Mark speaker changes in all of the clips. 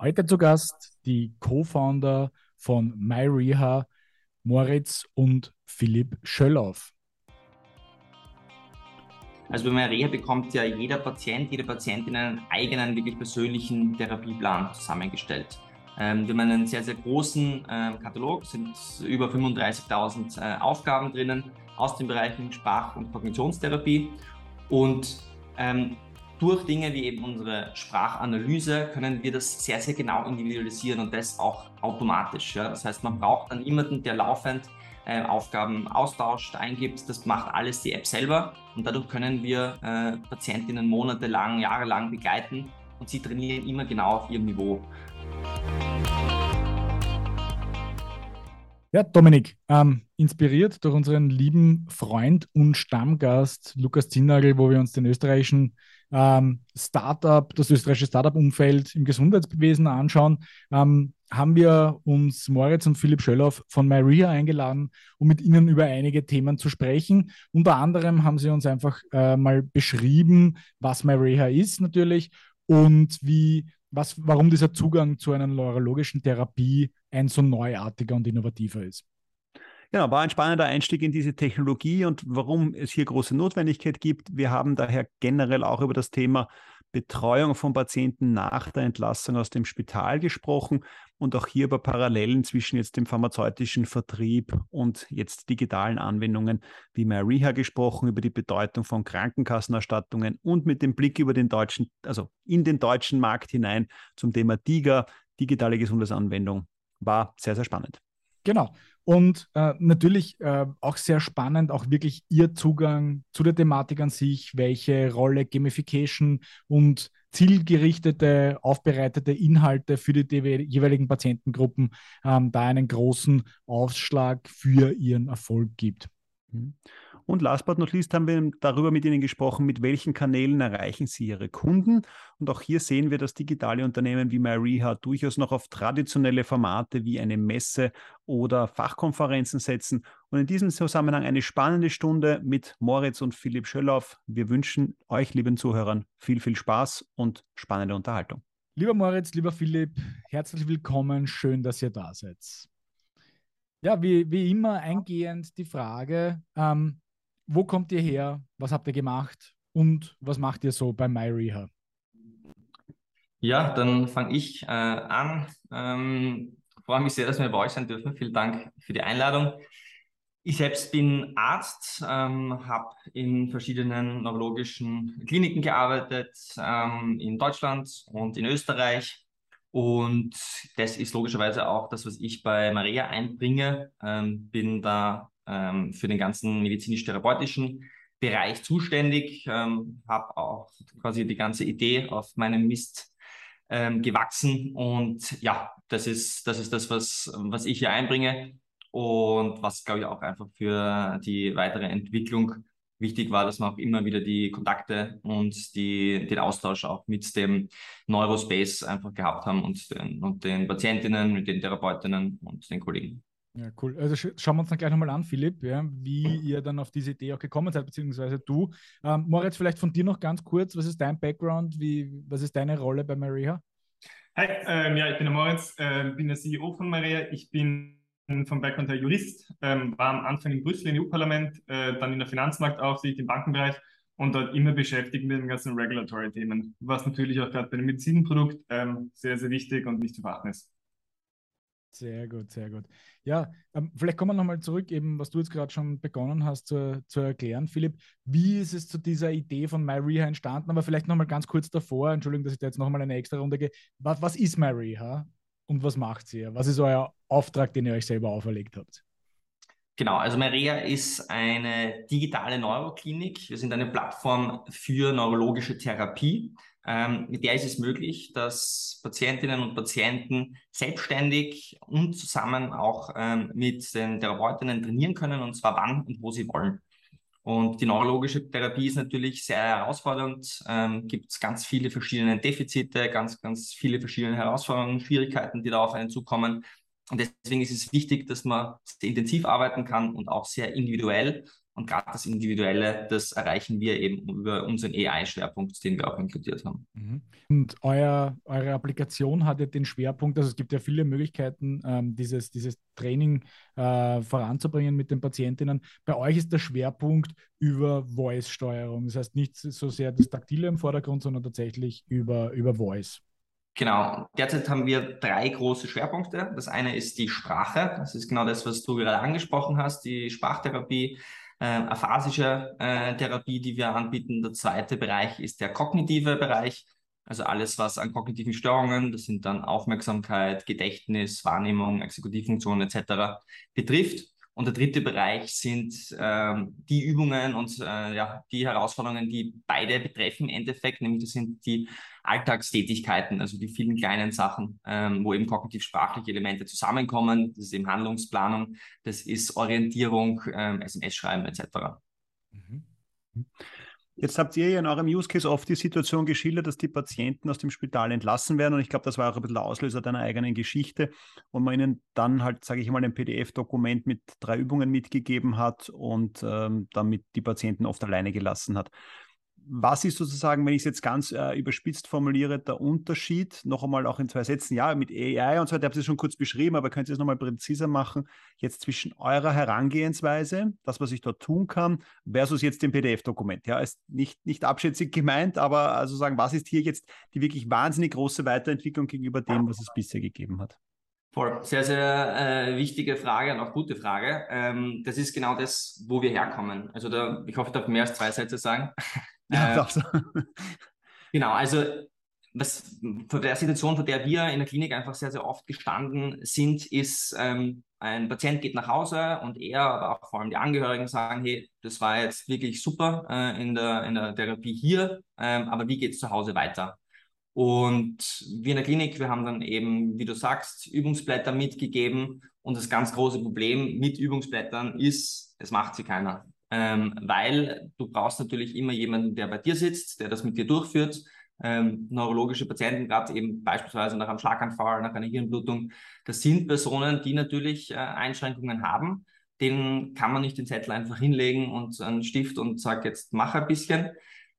Speaker 1: Heute zu Gast die Co-Founder von MyReha, Moritz und Philipp Schöllauf.
Speaker 2: Also bei MyReha bekommt ja jeder Patient, jede Patientin einen eigenen, wirklich persönlichen Therapieplan zusammengestellt. Ähm, wir haben einen sehr, sehr großen äh, Katalog, sind über 35.000 äh, Aufgaben drinnen aus den Bereichen Sprach- und Kognitionstherapie. Und ähm, durch Dinge wie eben unsere Sprachanalyse können wir das sehr, sehr genau individualisieren und das auch automatisch. Ja? Das heißt, man braucht dann niemanden, der laufend äh, Aufgaben austauscht, eingibt. Das macht alles die App selber und dadurch können wir äh, Patientinnen monatelang, jahrelang begleiten und sie trainieren immer genau auf ihrem Niveau.
Speaker 1: Ja, Dominik, ähm, inspiriert durch unseren lieben Freund und Stammgast Lukas Zinnagel, wo wir uns den österreichischen ähm, Startup, das österreichische Startup-Umfeld im Gesundheitswesen anschauen, ähm, haben wir uns Moritz und Philipp Schöllauf von Maria eingeladen, um mit ihnen über einige Themen zu sprechen. Unter anderem haben sie uns einfach äh, mal beschrieben, was Maria ist natürlich und wie, was, warum dieser Zugang zu einer neurologischen Therapie ein so neuartiger und innovativer ist.
Speaker 3: Genau, war ein spannender Einstieg in diese Technologie und warum es hier große Notwendigkeit gibt. Wir haben daher generell auch über das Thema Betreuung von Patienten nach der Entlassung aus dem Spital gesprochen und auch hier über Parallelen zwischen jetzt dem pharmazeutischen Vertrieb und jetzt digitalen Anwendungen wie MyReha gesprochen, über die Bedeutung von Krankenkassenerstattungen und mit dem Blick über den deutschen, also in den deutschen Markt hinein zum Thema DIGA, digitale Gesundheitsanwendung, war sehr, sehr spannend.
Speaker 1: Genau. Und äh, natürlich äh, auch sehr spannend, auch wirklich Ihr Zugang zu der Thematik an sich, welche Rolle Gamification und zielgerichtete, aufbereitete Inhalte für die jeweiligen Patientengruppen ähm, da einen großen Ausschlag für ihren Erfolg gibt.
Speaker 3: Mhm. Und last but not least haben wir darüber mit Ihnen gesprochen, mit welchen Kanälen erreichen Sie Ihre Kunden. Und auch hier sehen wir, dass digitale Unternehmen wie MyReha durchaus noch auf traditionelle Formate wie eine Messe oder Fachkonferenzen setzen. Und in diesem Zusammenhang eine spannende Stunde mit Moritz und Philipp Schöllauf. Wir wünschen euch, lieben Zuhörern, viel, viel Spaß und spannende Unterhaltung.
Speaker 1: Lieber Moritz, lieber Philipp, herzlich willkommen. Schön, dass ihr da seid. Ja, wie, wie immer eingehend die Frage, ähm, wo kommt ihr her? Was habt ihr gemacht? Und was macht ihr so bei MyReha?
Speaker 2: Ja, dann fange ich äh, an. Ähm, freue mich sehr, dass wir bei euch sein dürfen. Vielen Dank für die Einladung. Ich selbst bin Arzt, ähm, habe in verschiedenen neurologischen Kliniken gearbeitet, ähm, in Deutschland und in Österreich. Und das ist logischerweise auch das, was ich bei Maria einbringe. Ähm, bin da ähm, für den ganzen medizinisch-therapeutischen Bereich zuständig, ähm, habe auch quasi die ganze Idee auf meinem Mist ähm, gewachsen und ja, das ist das, ist das was, was ich hier einbringe und was, glaube ich, auch einfach für die weitere Entwicklung wichtig war, dass man auch immer wieder die Kontakte und die, den Austausch auch mit dem Neurospace einfach gehabt haben und den, und den Patientinnen, mit den Therapeutinnen und den Kollegen.
Speaker 1: Ja, cool. Also sch schauen wir uns dann gleich nochmal an, Philipp, ja, wie ihr dann auf diese Idee auch gekommen seid, beziehungsweise du. Ähm, Moritz, vielleicht von dir noch ganz kurz, was ist dein Background, wie, was ist deine Rolle bei Maria?
Speaker 4: Hi, ähm, ja, ich bin der Moritz, äh, bin der CEO von Maria. Ich bin vom Background her Jurist, ähm, war am Anfang in Brüssel im EU-Parlament, äh, dann in der Finanzmarktaufsicht im Bankenbereich und dort immer beschäftigt mit den ganzen Regulatory-Themen, was natürlich auch gerade bei einem Medizinprodukt ähm, sehr, sehr wichtig und nicht zu verachten ist.
Speaker 1: Sehr gut, sehr gut. Ja, ähm, vielleicht kommen wir nochmal zurück, eben was du jetzt gerade schon begonnen hast zu, zu erklären, Philipp. Wie ist es zu dieser Idee von MyReha entstanden? Aber vielleicht nochmal ganz kurz davor, Entschuldigung, dass ich da jetzt nochmal eine extra Runde gehe. Was, was ist MyReha und was macht sie? Was ist euer Auftrag, den ihr euch selber auferlegt habt?
Speaker 2: Genau, also Maria ist eine digitale Neuroklinik. Wir sind eine Plattform für neurologische Therapie. Ähm, mit der ist es möglich, dass Patientinnen und Patienten selbstständig und zusammen auch ähm, mit den Therapeutinnen trainieren können, und zwar wann und wo sie wollen. Und die neurologische Therapie ist natürlich sehr herausfordernd. Ähm, gibt es ganz viele verschiedene Defizite, ganz, ganz viele verschiedene Herausforderungen, Schwierigkeiten, die da auf einen zukommen. Und deswegen ist es wichtig, dass man sehr intensiv arbeiten kann und auch sehr individuell Und gerade das Individuelle, das erreichen wir eben über unseren AI-Schwerpunkt, den wir auch inkludiert haben.
Speaker 1: Mhm. Und euer, eure Applikation hat ja den Schwerpunkt, also es gibt ja viele Möglichkeiten, ähm, dieses, dieses Training äh, voranzubringen mit den Patientinnen. Bei euch ist der Schwerpunkt über Voice-Steuerung. Das heißt nicht so sehr das Taktile im Vordergrund, sondern tatsächlich über, über Voice.
Speaker 2: Genau, derzeit haben wir drei große Schwerpunkte. Das eine ist die Sprache. Das ist genau das, was du gerade angesprochen hast, die Sprachtherapie äh, aphasische äh, Therapie, die wir anbieten. Der zweite Bereich ist der kognitive Bereich, also alles, was an kognitiven Störungen, das sind dann Aufmerksamkeit, Gedächtnis, Wahrnehmung, Exekutivfunktion etc. betrifft. Und der dritte Bereich sind ähm, die Übungen und äh, ja, die Herausforderungen, die beide betreffen im Endeffekt, nämlich das sind die Alltagstätigkeiten, also die vielen kleinen Sachen, ähm, wo eben kognitiv-sprachliche Elemente zusammenkommen. Das ist eben Handlungsplanung, das ist Orientierung, ähm, SMS-Schreiben etc. Mhm.
Speaker 3: Jetzt habt ihr ja in eurem Use Case oft die Situation geschildert, dass die Patienten aus dem Spital entlassen werden. Und ich glaube, das war auch ein bisschen der Auslöser deiner eigenen Geschichte. Und man ihnen dann halt, sage ich mal, ein PDF-Dokument mit drei Übungen mitgegeben hat und ähm, damit die Patienten oft alleine gelassen hat was ist sozusagen, wenn ich es jetzt ganz äh, überspitzt formuliere, der Unterschied, noch einmal auch in zwei Sätzen, ja, mit AI und so weiter, ich habe es schon kurz beschrieben, aber könnt ihr es nochmal präziser machen, jetzt zwischen eurer Herangehensweise, das, was ich dort tun kann, versus jetzt dem PDF-Dokument. Ja, ist nicht, nicht abschätzig gemeint, aber also sagen, was ist hier jetzt die wirklich wahnsinnig große Weiterentwicklung gegenüber dem, was es bisher gegeben hat?
Speaker 2: Voll. Sehr, sehr äh, wichtige Frage und auch gute Frage. Ähm, das ist genau das, wo wir herkommen. Also da, ich hoffe, ich darf mehr als zwei Sätze sagen. Ja, äh, so. genau, also was vor der Situation, vor der wir in der Klinik einfach sehr, sehr oft gestanden sind, ist, ähm, ein Patient geht nach Hause und er, aber auch vor allem die Angehörigen sagen, hey, das war jetzt wirklich super äh, in, der, in der Therapie hier, ähm, aber wie geht es zu Hause weiter? Und wir in der Klinik, wir haben dann eben, wie du sagst, Übungsblätter mitgegeben. Und das ganz große Problem mit Übungsblättern ist, es macht sie keiner ähm, weil du brauchst natürlich immer jemanden, der bei dir sitzt, der das mit dir durchführt. Ähm, neurologische Patienten, gerade eben beispielsweise nach einem Schlaganfall, nach einer Hirnblutung, das sind Personen, die natürlich äh, Einschränkungen haben. Denen kann man nicht den Zettel einfach hinlegen und einen Stift und sagt, jetzt mach ein bisschen.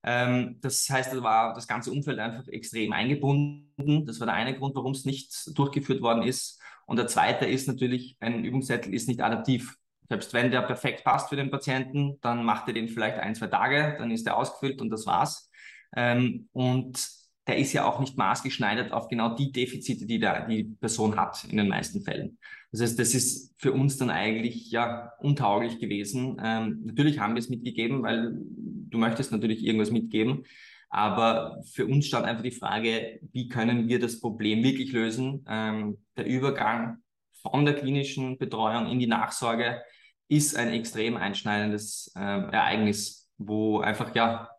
Speaker 2: Ähm, das heißt, da war das ganze Umfeld einfach extrem eingebunden. Das war der eine Grund, warum es nicht durchgeführt worden ist. Und der zweite ist natürlich, ein Übungszettel ist nicht adaptiv. Selbst wenn der perfekt passt für den Patienten, dann macht er den vielleicht ein, zwei Tage, dann ist er ausgefüllt und das war's. Ähm, und der ist ja auch nicht maßgeschneidert auf genau die Defizite, die der, die Person hat in den meisten Fällen. Das heißt, das ist für uns dann eigentlich ja untauglich gewesen. Ähm, natürlich haben wir es mitgegeben, weil du möchtest natürlich irgendwas mitgeben. Aber für uns stand einfach die Frage, wie können wir das Problem wirklich lösen? Ähm, der Übergang von der klinischen Betreuung in die Nachsorge ist ein extrem einschneidendes äh, Ereignis, wo einfach ja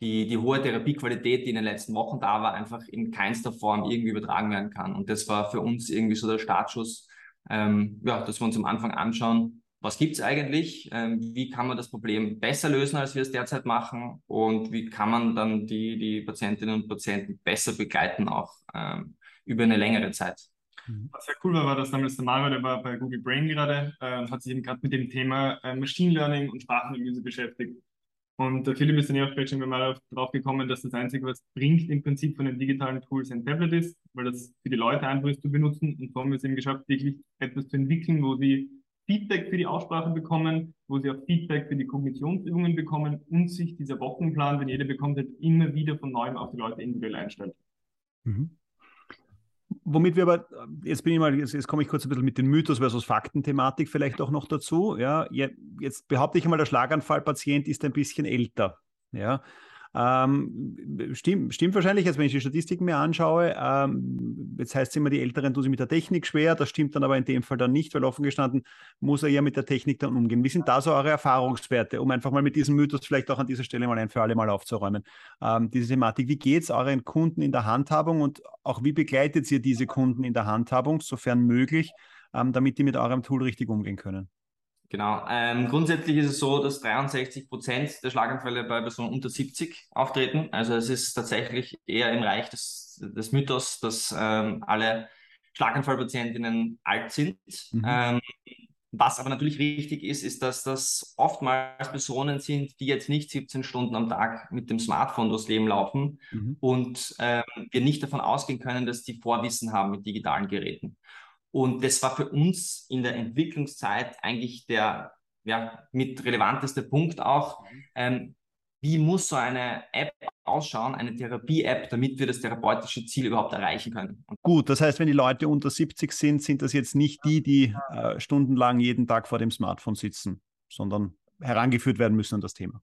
Speaker 2: die, die hohe Therapiequalität, die in den letzten Wochen da war, einfach in keinster Form irgendwie übertragen werden kann. Und das war für uns irgendwie so der Startschuss, ähm, ja, dass wir uns am Anfang anschauen, was gibt es eigentlich, ähm, wie kann man das Problem besser lösen, als wir es derzeit machen und wie kann man dann die, die Patientinnen und Patienten besser begleiten, auch ähm, über eine längere Zeit.
Speaker 4: Mhm. Was sehr cool war, war, dass damals der Mario, der war bei Google Brain gerade äh, und hat sich eben gerade mit dem Thema äh, Machine Learning und Sprachanalyse beschäftigt. Und der Philipp ist dann ja auch schon mal drauf gekommen, dass das Einzige, was bringt, im Prinzip von den digitalen Tools ein Tablet ist, weil das für die Leute einfach ist zu benutzen. Und so haben wir es eben geschafft, wirklich etwas zu entwickeln, wo sie Feedback für die Aussprache bekommen, wo sie auch Feedback für die Kognitionsübungen bekommen und sich dieser Wochenplan, den jeder bekommt, halt immer wieder von neuem auf die Leute individuell einstellt.
Speaker 3: Mhm. Womit wir aber, jetzt bin ich mal, jetzt, jetzt, komme ich kurz ein bisschen mit den Mythos versus Fakten-Thematik vielleicht auch noch dazu. Ja, jetzt behaupte ich einmal, der Schlaganfallpatient ist ein bisschen älter. Ja, ähm, stimmt, stimmt wahrscheinlich, jetzt wenn ich die Statistiken mir anschaue, ähm, jetzt heißt es immer, die Älteren tun sich mit der Technik schwer, das stimmt dann aber in dem Fall dann nicht, weil offen gestanden muss er ja mit der Technik dann umgehen. Wie sind da so eure Erfahrungswerte, um einfach mal mit diesem Mythos vielleicht auch an dieser Stelle mal ein für alle Mal aufzuräumen? Ähm, diese Thematik, wie geht es euren Kunden in der Handhabung und auch wie begleitet ihr diese Kunden in der Handhabung, sofern möglich, ähm, damit die mit eurem Tool richtig umgehen können?
Speaker 2: Genau. Ähm, grundsätzlich ist es so, dass 63 Prozent der Schlaganfälle bei Personen unter 70 auftreten. Also es ist tatsächlich eher im Reich des, des Mythos, dass ähm, alle Schlaganfallpatientinnen alt sind. Mhm. Ähm, Was aber natürlich wichtig ist, ist, dass das oftmals Personen sind, die jetzt nicht 17 Stunden am Tag mit dem Smartphone durchs Leben laufen mhm. und ähm, wir nicht davon ausgehen können, dass die Vorwissen haben mit digitalen Geräten. Und das war für uns in der Entwicklungszeit eigentlich der ja, mit relevanteste Punkt auch. Ähm, wie muss so eine App ausschauen, eine Therapie-App, damit wir das therapeutische Ziel überhaupt erreichen können.
Speaker 3: Gut, das heißt, wenn die Leute unter 70 sind, sind das jetzt nicht die, die äh, stundenlang jeden Tag vor dem Smartphone sitzen, sondern herangeführt werden müssen an das Thema.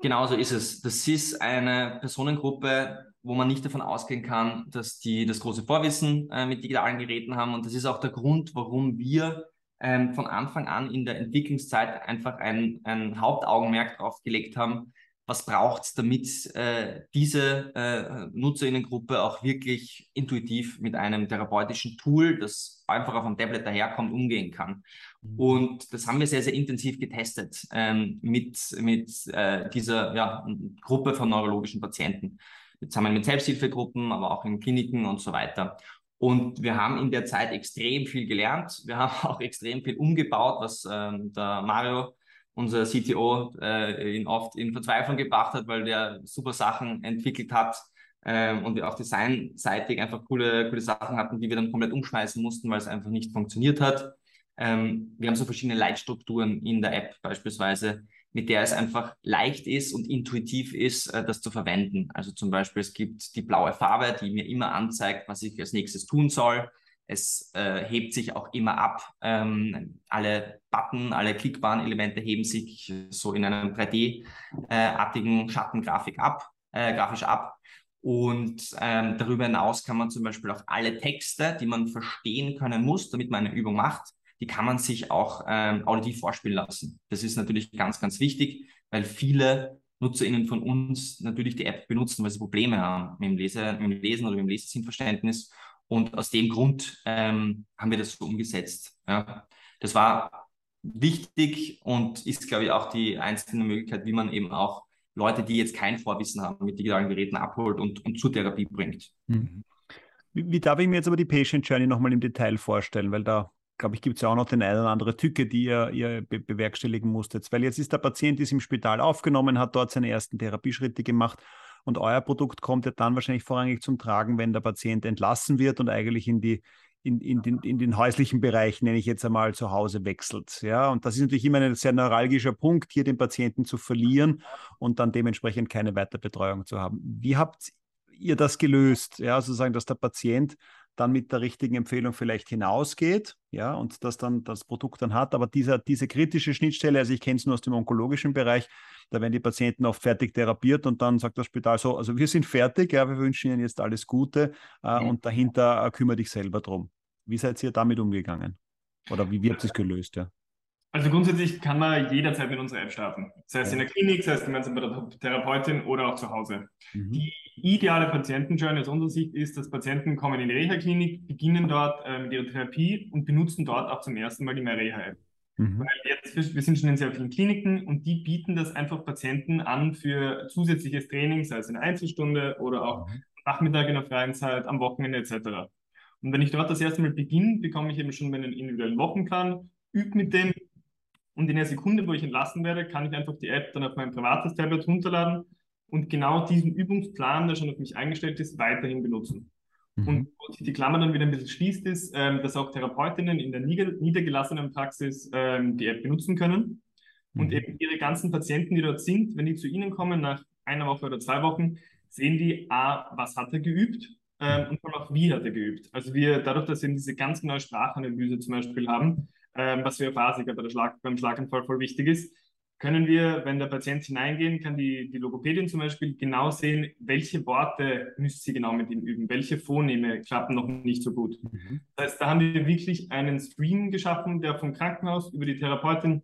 Speaker 2: Genau so ist es. Das ist eine Personengruppe, wo man nicht davon ausgehen kann, dass die das große Vorwissen äh, mit digitalen Geräten haben. Und das ist auch der Grund, warum wir ähm, von Anfang an in der Entwicklungszeit einfach ein, ein Hauptaugenmerk darauf gelegt haben, was braucht es, damit äh, diese äh, Nutzerinnengruppe auch wirklich intuitiv mit einem therapeutischen Tool, das einfach auf einem Tablet daherkommt, umgehen kann. Mhm. Und das haben wir sehr, sehr intensiv getestet ähm, mit, mit äh, dieser ja, Gruppe von neurologischen Patienten. Zusammen mit Selbsthilfegruppen, aber auch in Kliniken und so weiter. Und wir haben in der Zeit extrem viel gelernt. Wir haben auch extrem viel umgebaut, was ähm, der Mario unser CTO äh, ihn oft in Verzweiflung gebracht hat, weil der super Sachen entwickelt hat ähm, und wir auch designseitig einfach coole, coole Sachen hatten, die wir dann komplett umschmeißen mussten, weil es einfach nicht funktioniert hat. Ähm, wir haben so verschiedene Leitstrukturen in der App beispielsweise, mit der es einfach leicht ist und intuitiv ist, äh, das zu verwenden. Also zum Beispiel, es gibt die blaue Farbe, die mir immer anzeigt, was ich als nächstes tun soll. Es äh, hebt sich auch immer ab. Ähm, alle Button, alle klickbaren Elemente heben sich so in einem 3D-artigen äh, Schattengrafik ab, äh, grafisch ab. Und ähm, darüber hinaus kann man zum Beispiel auch alle Texte, die man verstehen können muss, damit man eine Übung macht, die kann man sich auch ähm, auditiv vorspielen lassen. Das ist natürlich ganz, ganz wichtig, weil viele NutzerInnen von uns natürlich die App benutzen, weil sie Probleme haben mit dem, Leser, mit dem Lesen oder mit dem Lesesinnverständnis und aus dem Grund ähm, haben wir das so umgesetzt. Ja. Das war wichtig und ist, glaube ich, auch die einzelne Möglichkeit, wie man eben auch Leute, die jetzt kein Vorwissen haben, mit digitalen Geräten abholt und, und zur Therapie bringt.
Speaker 3: Mhm. Wie, wie, darf ich mir jetzt aber die Patient Journey nochmal im Detail vorstellen? Weil da, glaube ich, gibt es ja auch noch den einen oder andere Tücke, die ihr, ihr be bewerkstelligen musstet. Weil jetzt ist der Patient ist im Spital aufgenommen, hat dort seine ersten Therapieschritte gemacht und euer Produkt kommt ja dann wahrscheinlich vorrangig zum Tragen, wenn der Patient entlassen wird und eigentlich in die in, in, den, in den häuslichen Bereich, nenne ich jetzt einmal, zu Hause wechselt. Ja, und das ist natürlich immer ein sehr neuralgischer Punkt, hier den Patienten zu verlieren und dann dementsprechend keine Weiterbetreuung zu haben. Wie habt ihr das gelöst? Ja, sozusagen, dass der Patient dann mit der richtigen Empfehlung vielleicht hinausgeht, ja, und das dann das Produkt dann hat. Aber dieser, diese kritische Schnittstelle, also ich kenne es nur aus dem onkologischen Bereich, da werden die Patienten oft fertig therapiert und dann sagt das Spital so, also wir sind fertig, ja, wir wünschen Ihnen jetzt alles Gute äh, mhm. und dahinter äh, kümmere dich selber drum. Wie seid ihr damit umgegangen? Oder wie, wie habt ihr es gelöst, ja?
Speaker 4: Also grundsätzlich kann man jederzeit mit unserer App starten. Sei es in der Klinik, sei es gemeinsam bei der Therapeutin oder auch zu Hause. Mhm. Die ideale Patientenjourney aus unserer Sicht ist, dass Patienten kommen in die Reha-Klinik, beginnen dort äh, mit ihrer Therapie und benutzen dort auch zum ersten Mal die MyReha-App. Mhm. Weil jetzt, wir sind schon in sehr vielen Kliniken und die bieten das einfach Patienten an für zusätzliches Training, sei es in der Einzelstunde oder auch mhm. Nachmittag in der freien Zeit, am Wochenende etc. Und wenn ich dort das erste Mal beginne, bekomme ich eben schon meinen individuellen Wochenplan, übe mit dem und in der Sekunde, wo ich entlassen werde, kann ich einfach die App dann auf mein privates Tablet runterladen und genau diesen Übungsplan, der schon auf mich eingestellt ist, weiterhin benutzen. Mhm. Und wo sich die Klammer dann wieder ein bisschen schließt, ist, ähm, dass auch Therapeutinnen in der niedergelassenen Praxis ähm, die App benutzen können mhm. und eben ihre ganzen Patienten, die dort sind, wenn die zu ihnen kommen nach einer Woche oder zwei Wochen, sehen die, a, was hat er geübt ähm, und auch, wie hat er geübt. Also wir, dadurch, dass wir eben diese ganz genaue Sprachanalyse zum Beispiel haben, ähm, was für Phasiker bei der Schlag, beim Schlaganfall voll wichtig ist, können wir, wenn der Patient hineingehen, kann die, die Logopädin zum Beispiel genau sehen, welche Worte müsste sie genau mit ihm üben, welche Phoneme klappen noch nicht so gut. Mhm. Das heißt, da haben wir wirklich einen Stream geschaffen, der vom Krankenhaus über die Therapeutin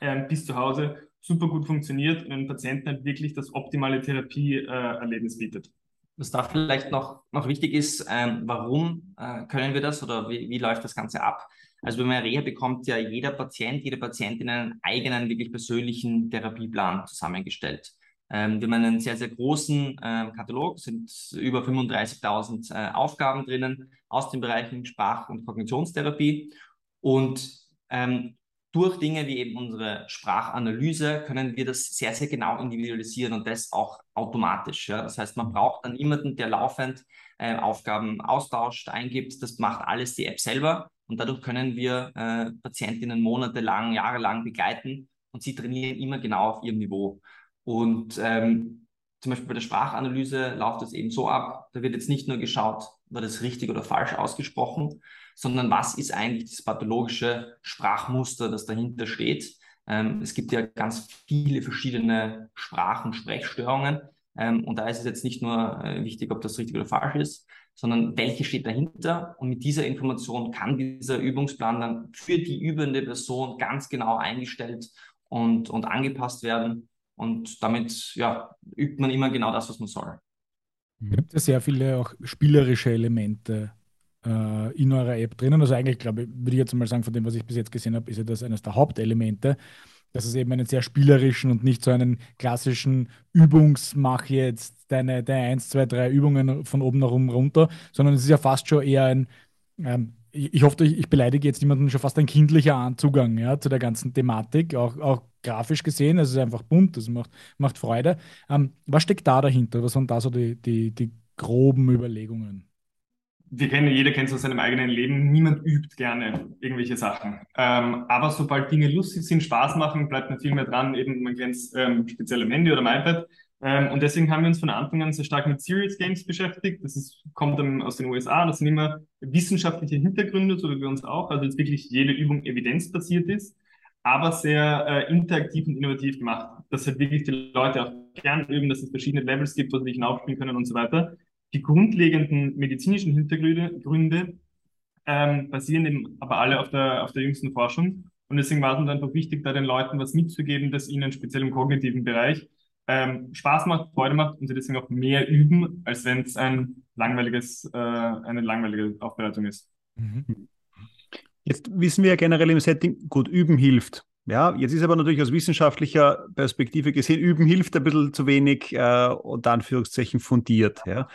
Speaker 4: äh, bis zu Hause super gut funktioniert und den Patienten halt wirklich das optimale Therapieerlebnis äh, bietet.
Speaker 2: Was da vielleicht noch, noch wichtig ist, ähm, warum äh, können wir das oder wie, wie läuft das Ganze ab? Also bei meiner Reha bekommt ja jeder Patient, jede Patientin einen eigenen, wirklich persönlichen Therapieplan zusammengestellt. Ähm, wir haben einen sehr, sehr großen äh, Katalog, sind über 35.000 äh, Aufgaben drinnen aus den Bereichen Sprach- und Kognitionstherapie. Und ähm, durch Dinge wie eben unsere Sprachanalyse können wir das sehr, sehr genau individualisieren und das auch automatisch. Ja? Das heißt, man braucht dann niemanden, der laufend äh, Aufgaben austauscht, eingibt. Das macht alles die App selber und dadurch können wir äh, Patientinnen monatelang, jahrelang begleiten und sie trainieren immer genau auf ihrem Niveau. Und ähm, zum Beispiel bei der Sprachanalyse läuft das eben so ab, da wird jetzt nicht nur geschaut, war das richtig oder falsch ausgesprochen, sondern was ist eigentlich das pathologische Sprachmuster, das dahinter steht. Ähm, es gibt ja ganz viele verschiedene Sprach- und Sprechstörungen. Ähm, und da ist es jetzt nicht nur äh, wichtig, ob das richtig oder falsch ist, sondern welche steht dahinter. Und mit dieser Information kann dieser Übungsplan dann für die übende Person ganz genau eingestellt und, und angepasst werden. Und damit ja, übt man immer genau das, was man soll.
Speaker 1: Es gibt ja sehr viele auch spielerische Elemente äh, in eurer App drinnen. Also eigentlich, glaube ich, würde ich jetzt mal sagen, von dem, was ich bis jetzt gesehen habe, ist ja das eines der Hauptelemente, dass es eben einen sehr spielerischen und nicht so einen klassischen Übungsmach jetzt deine, deine 1, 2, 3 Übungen von oben nach unten runter, sondern es ist ja fast schon eher ein, ähm, ich, ich, hoffe, ich, ich, beleidige jetzt niemanden, schon fast ein kindlicher Zugang ja, zu der ganzen Thematik, auch, auch grafisch gesehen. Es ist einfach bunt, es macht, macht Freude. Ähm, was steckt da dahinter? Was sind da so die, die, die groben Überlegungen?
Speaker 4: Wir kennen, jeder kennt es aus seinem eigenen Leben, niemand übt gerne irgendwelche Sachen. Ähm, aber sobald Dinge lustig sind, Spaß machen, bleibt man viel mehr dran, eben man kennt es ähm, speziell am Handy oder am iPad. Ähm, und deswegen haben wir uns von Anfang an sehr stark mit Serious Games beschäftigt. Das ist, kommt aus den USA, das sind immer wissenschaftliche Hintergründe, so wie wir uns auch, also jetzt wirklich jede Übung evidenzbasiert ist, aber sehr äh, interaktiv und innovativ gemacht. Dass halt wirklich die Leute auch gern üben, dass es verschiedene Levels gibt, wo sie sich hinaufspielen können und so weiter die grundlegenden medizinischen Hintergründe ähm, basieren eben aber alle auf der, auf der jüngsten Forschung. Und deswegen war es uns einfach wichtig, da den Leuten was mitzugeben, das ihnen speziell im kognitiven Bereich ähm, Spaß macht, Freude macht und sie deswegen auch mehr üben, als wenn es ein langweiliges, äh, eine langweilige Aufbereitung ist. Mhm.
Speaker 3: Jetzt wissen wir ja generell im Setting, gut, üben hilft. Ja, jetzt ist aber natürlich aus wissenschaftlicher Perspektive gesehen, üben hilft ein bisschen zu wenig äh, und Anführungszeichen fundiert. Ja.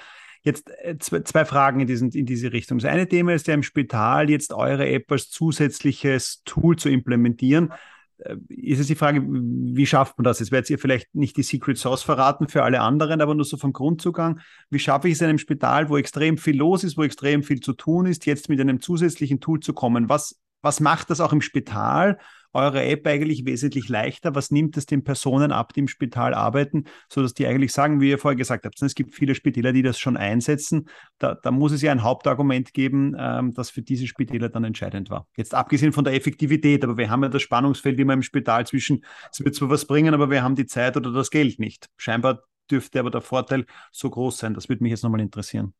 Speaker 3: Jetzt äh, zwei Fragen in, diesen, in diese Richtung. Das eine Thema ist ja im Spital jetzt eure App als zusätzliches Tool zu implementieren. Äh, ist es die Frage, wie schafft man das? Jetzt werdet ihr vielleicht nicht die Secret Sauce verraten für alle anderen, aber nur so vom Grundzugang. Wie schaffe ich es in einem Spital, wo extrem viel los ist, wo extrem viel zu tun ist, jetzt mit einem zusätzlichen Tool zu kommen? Was, was macht das auch im Spital eure App eigentlich wesentlich leichter? Was nimmt es den Personen ab, die im Spital arbeiten, sodass die eigentlich sagen, wie ihr vorher gesagt habt, es gibt viele Spitäler, die das schon einsetzen. Da, da muss es ja ein Hauptargument geben, ähm, das für diese Spitäler dann entscheidend war. Jetzt abgesehen von der Effektivität, aber wir haben ja das Spannungsfeld immer im Spital zwischen, es wird zwar was bringen, aber wir haben die Zeit oder das Geld nicht. Scheinbar dürfte aber der Vorteil so groß sein. Das würde mich jetzt nochmal interessieren.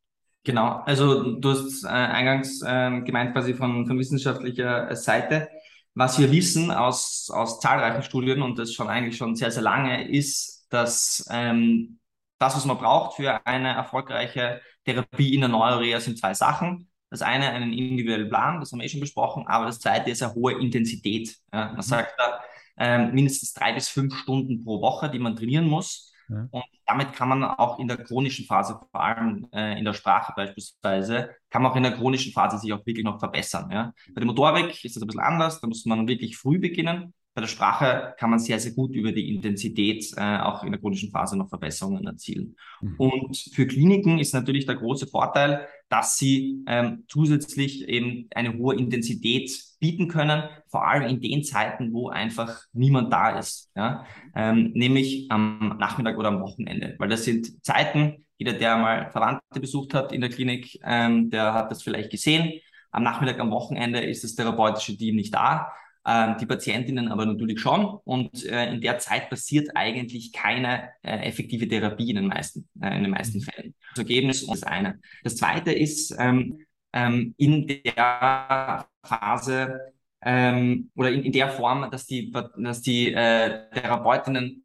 Speaker 2: Genau, also du hast äh, eingangs äh, gemeint quasi von, von wissenschaftlicher Seite. Was wir wissen aus, aus zahlreichen Studien und das schon eigentlich schon sehr, sehr lange, ist, dass ähm, das, was man braucht für eine erfolgreiche Therapie in der Neurorea, sind zwei Sachen. Das eine einen individuellen Plan, das haben wir eh schon besprochen, aber das zweite ist eine hohe Intensität. Ja, man mhm. sagt da ähm, mindestens drei bis fünf Stunden pro Woche, die man trainieren muss. Ja. Und damit kann man auch in der chronischen Phase, vor allem äh, in der Sprache beispielsweise, kann man auch in der chronischen Phase sich auch wirklich noch verbessern. Ja? Bei der Motorik ist das ein bisschen anders, da muss man wirklich früh beginnen. Bei der Sprache kann man sehr, sehr gut über die Intensität äh, auch in der chronischen Phase noch Verbesserungen erzielen. Mhm. Und für Kliniken ist natürlich der große Vorteil, dass sie ähm, zusätzlich eben eine hohe Intensität bieten können, vor allem in den Zeiten, wo einfach niemand da ist, ja? ähm, nämlich am Nachmittag oder am Wochenende, weil das sind Zeiten, jeder, der mal Verwandte besucht hat in der Klinik, ähm, der hat das vielleicht gesehen. Am Nachmittag, am Wochenende ist das therapeutische Team nicht da ähm, die Patientinnen aber natürlich schon. Und äh, in der Zeit passiert eigentlich keine äh, effektive Therapie in den meisten, äh, in den meisten mhm. Fällen. Das Ergebnis ist das eine. Das zweite ist, ähm, ähm, in der Phase ähm, oder in, in der Form, dass die, dass die äh, Therapeutinnen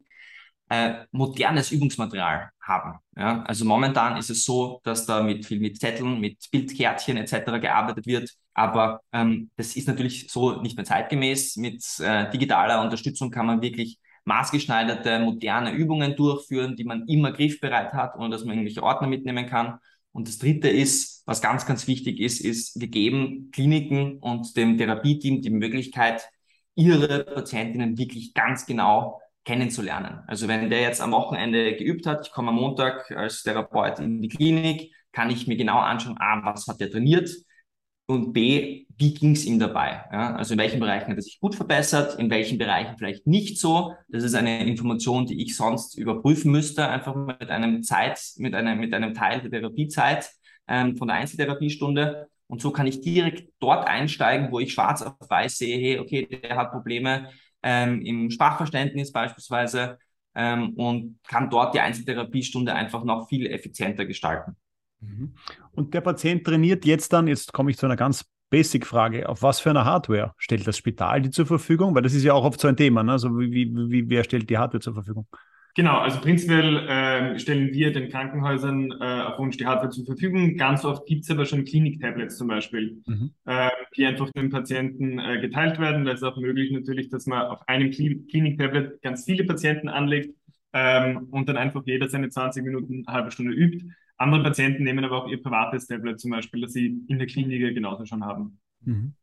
Speaker 2: äh, modernes Übungsmaterial haben. Ja? Also momentan ist es so, dass da mit viel mit Zetteln, mit Bildkärtchen etc. gearbeitet wird, aber ähm, das ist natürlich so nicht mehr zeitgemäß. Mit äh, digitaler Unterstützung kann man wirklich maßgeschneiderte, moderne Übungen durchführen, die man immer griffbereit hat, ohne dass man irgendwelche Ordner mitnehmen kann. Und das Dritte ist, was ganz, ganz wichtig ist, ist, wir geben Kliniken und dem Therapieteam die Möglichkeit, ihre Patientinnen wirklich ganz genau kennenzulernen. Also wenn der jetzt am Wochenende geübt hat, ich komme am Montag als Therapeut in die Klinik, kann ich mir genau anschauen, A, was hat der trainiert und B, wie ging es ihm dabei? Ja? Also in welchen Bereichen hat er sich gut verbessert, in welchen Bereichen vielleicht nicht so. Das ist eine Information, die ich sonst überprüfen müsste, einfach mit einem Zeit, mit einem, mit einem Teil der Therapiezeit ähm, von der Einzeltherapiestunde. Und so kann ich direkt dort einsteigen, wo ich schwarz auf weiß sehe, hey, okay, der hat Probleme ähm, im Sprachverständnis beispielsweise ähm, und kann dort die Einzeltherapiestunde einfach noch viel effizienter gestalten.
Speaker 3: Mhm. Und der Patient trainiert jetzt dann, jetzt komme ich zu einer ganz Basic-Frage, auf was für eine Hardware stellt das Spital die zur Verfügung? Weil das ist ja auch oft so ein Thema, ne? also wie, wie, wer stellt die Hardware zur Verfügung?
Speaker 4: Genau, also prinzipiell äh, stellen wir den Krankenhäusern äh, auf Wunsch die Hardware zur Verfügung. Ganz oft gibt es aber schon Klinik-Tablets zum Beispiel, mhm. äh, die einfach den Patienten äh, geteilt werden. Da ist auch möglich natürlich, dass man auf einem Klinik-Tablet ganz viele Patienten anlegt ähm, und dann einfach jeder seine 20 Minuten, eine halbe Stunde übt. Andere Patienten nehmen aber auch ihr privates Tablet zum Beispiel, das sie in der Klinik genauso schon haben.
Speaker 1: Mhm.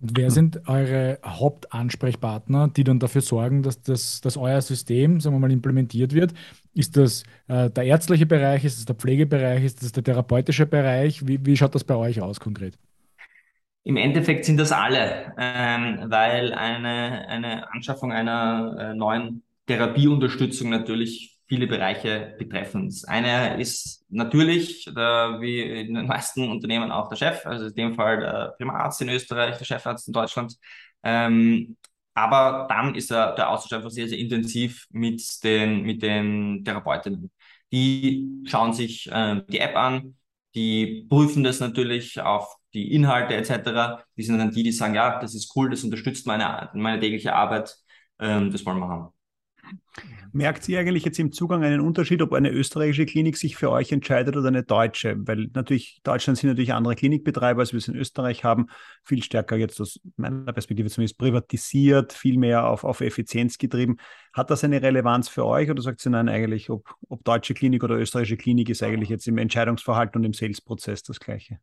Speaker 1: Und wer sind eure Hauptansprechpartner, die dann dafür sorgen, dass, das, dass euer System, sagen wir mal, implementiert wird? Ist das äh, der ärztliche Bereich, ist das der Pflegebereich, ist das der therapeutische Bereich? Wie, wie schaut das bei euch aus konkret?
Speaker 2: Im Endeffekt sind das alle, ähm, weil eine, eine Anschaffung einer äh, neuen Therapieunterstützung natürlich viele Bereiche betreffen. Das eine ist natürlich, der, wie in den meisten Unternehmen auch der Chef, also in dem Fall der Primararzt in Österreich, der Chefarzt in Deutschland. Ähm, aber dann ist er, der Austausch einfach sehr, sehr intensiv mit den, mit den Therapeutinnen. Die schauen sich äh, die App an, die prüfen das natürlich auf die Inhalte etc. Die sind dann die, die sagen, ja, das ist cool, das unterstützt meine, meine tägliche Arbeit, ähm, das wollen wir haben.
Speaker 3: Merkt ihr eigentlich jetzt im Zugang einen Unterschied, ob eine österreichische Klinik sich für euch entscheidet oder eine deutsche? Weil natürlich, Deutschland sind natürlich andere Klinikbetreiber, als wir es in Österreich haben, viel stärker jetzt aus meiner Perspektive zumindest privatisiert, viel mehr auf, auf Effizienz getrieben. Hat das eine Relevanz für euch oder sagt ihr nein, eigentlich, ob, ob deutsche Klinik oder österreichische Klinik ist eigentlich jetzt im Entscheidungsverhalten und im Sales-Prozess das Gleiche?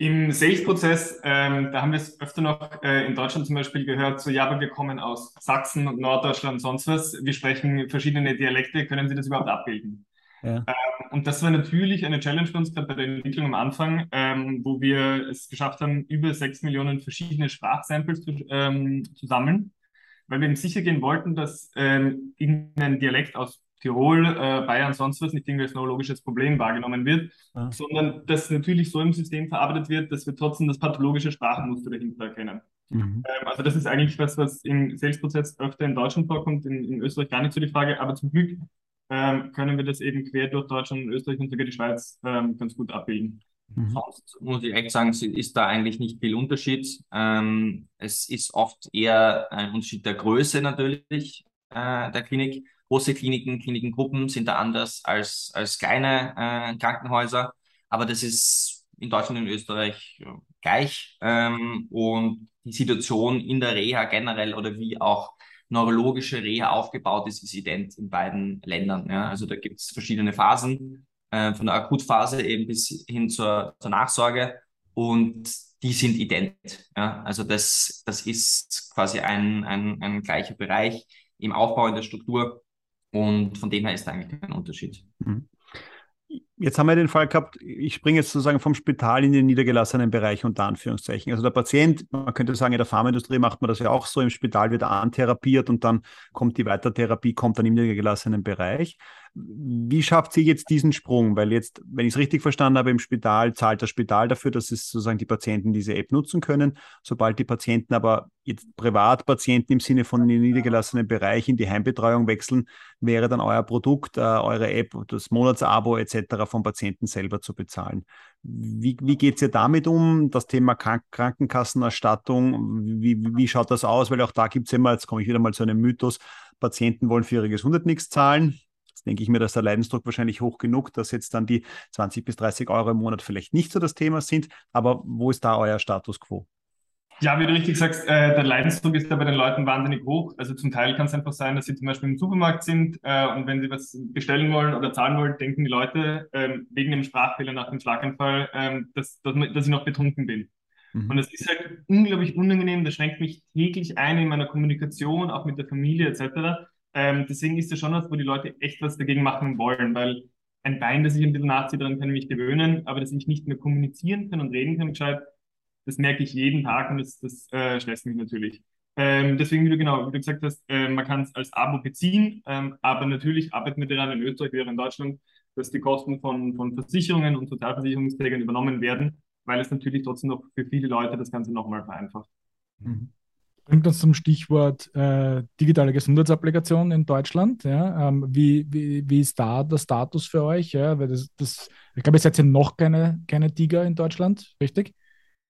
Speaker 4: Im Sales-Prozess, ähm, da haben wir es öfter noch äh, in Deutschland zum Beispiel gehört, so ja, aber wir kommen aus Sachsen und Norddeutschland und sonst was, wir sprechen verschiedene Dialekte, können Sie das überhaupt abbilden? Ja. Ähm, und das war natürlich eine Challenge für uns, gerade bei der Entwicklung am Anfang, ähm, wo wir es geschafft haben, über sechs Millionen verschiedene Sprachsamples zu, ähm, zu sammeln, weil wir eben sicher gehen wollten, dass ähm, irgendein Dialekt aus Tirol, äh, Bayern, sonst was nicht irgendwie als neurologisches Problem wahrgenommen wird, ah. sondern dass natürlich so im System verarbeitet wird, dass wir trotzdem das pathologische Sprachenmuster dahinter erkennen. Mhm. Ähm, also das ist eigentlich was, was im Sales-Prozess öfter in Deutschland vorkommt, in, in, Österreich gar nicht so die Frage, aber zum Glück ähm, können wir das eben quer durch Deutschland und Österreich und sogar die Schweiz ähm, ganz gut abbilden.
Speaker 2: Mhm. Sonst muss ich echt sagen, ist da eigentlich nicht viel Unterschied. Ähm, es ist oft eher ein Unterschied der Größe natürlich äh, der Klinik Große Kliniken, Klinikengruppen sind da anders als, als kleine äh, Krankenhäuser. Aber das ist in Deutschland und Österreich äh, gleich. Ähm, und die Situation in der Reha generell oder wie auch neurologische Reha aufgebaut ist, ist ident in beiden Ländern. Ja? Also da gibt es verschiedene Phasen, äh, von der Akutphase eben bis hin zur, zur Nachsorge. Und die sind ident. Ja? Also das, das ist quasi ein, ein, ein gleicher Bereich im Aufbau in der Struktur. Und von dem her ist da eigentlich kein Unterschied. Mhm.
Speaker 3: Jetzt haben wir den Fall gehabt, ich springe jetzt sozusagen vom Spital in den niedergelassenen Bereich unter Anführungszeichen. Also der Patient, man könnte sagen, in der Pharmaindustrie macht man das ja auch so, im Spital wird antherapiert und dann kommt die Weitertherapie, kommt dann im niedergelassenen Bereich. Wie schafft sie jetzt diesen Sprung? Weil jetzt, wenn ich es richtig verstanden habe, im Spital zahlt das Spital dafür, dass es sozusagen die Patienten diese App nutzen können. Sobald die Patienten aber jetzt Privatpatienten im Sinne von den niedergelassenen Bereich in die Heimbetreuung wechseln, wäre dann euer Produkt, äh, eure App, das Monatsabo etc. vom Patienten selber zu bezahlen. Wie, wie geht es ihr damit um? Das Thema Krank Krankenkassenerstattung, wie, wie schaut das aus? Weil auch da gibt es immer, jetzt komme ich wieder mal zu einem Mythos, Patienten wollen für ihre Gesundheit nichts zahlen Jetzt denke ich mir, dass der Leidensdruck wahrscheinlich hoch genug, dass jetzt dann die 20 bis 30 Euro im Monat vielleicht nicht so das Thema sind. Aber wo ist da euer Status quo?
Speaker 4: Ja, wie du richtig sagst, äh, der Leidensdruck ist da bei den Leuten wahnsinnig hoch. Also zum Teil kann es einfach sein, dass sie zum Beispiel im Supermarkt sind äh, und wenn sie was bestellen wollen oder zahlen wollen, denken die Leute ähm, wegen dem Sprachfehler nach dem Schlaganfall, ähm, dass, dass, dass ich noch betrunken bin. Mhm. Und es ist halt unglaublich unangenehm, das schränkt mich täglich ein in meiner Kommunikation, auch mit der Familie etc. Ähm, deswegen ist das schon was, wo die Leute echt was dagegen machen wollen, weil ein Bein, das ich ein bisschen nachziehe, daran kann ich mich gewöhnen, aber dass ich nicht mehr kommunizieren kann und reden kann gescheit, das merke ich jeden Tag und das, das äh, stresst mich natürlich. Ähm, deswegen, wie du genau, wie du gesagt hast, äh, man kann es als Abo beziehen, ähm, aber natürlich arbeiten wir daran in Österreich auch in Deutschland, dass die Kosten von, von Versicherungen und Sozialversicherungsträgern übernommen werden, weil es natürlich trotzdem noch für viele Leute das Ganze nochmal vereinfacht.
Speaker 1: Mhm. Bringt uns zum Stichwort äh, digitale Gesundheitsapplikation in Deutschland. Ja? Ähm, wie, wie, wie ist da der Status für euch? Ja? Weil das, das, ich glaube, ihr seid ja noch keine, keine Tiger in Deutschland, richtig?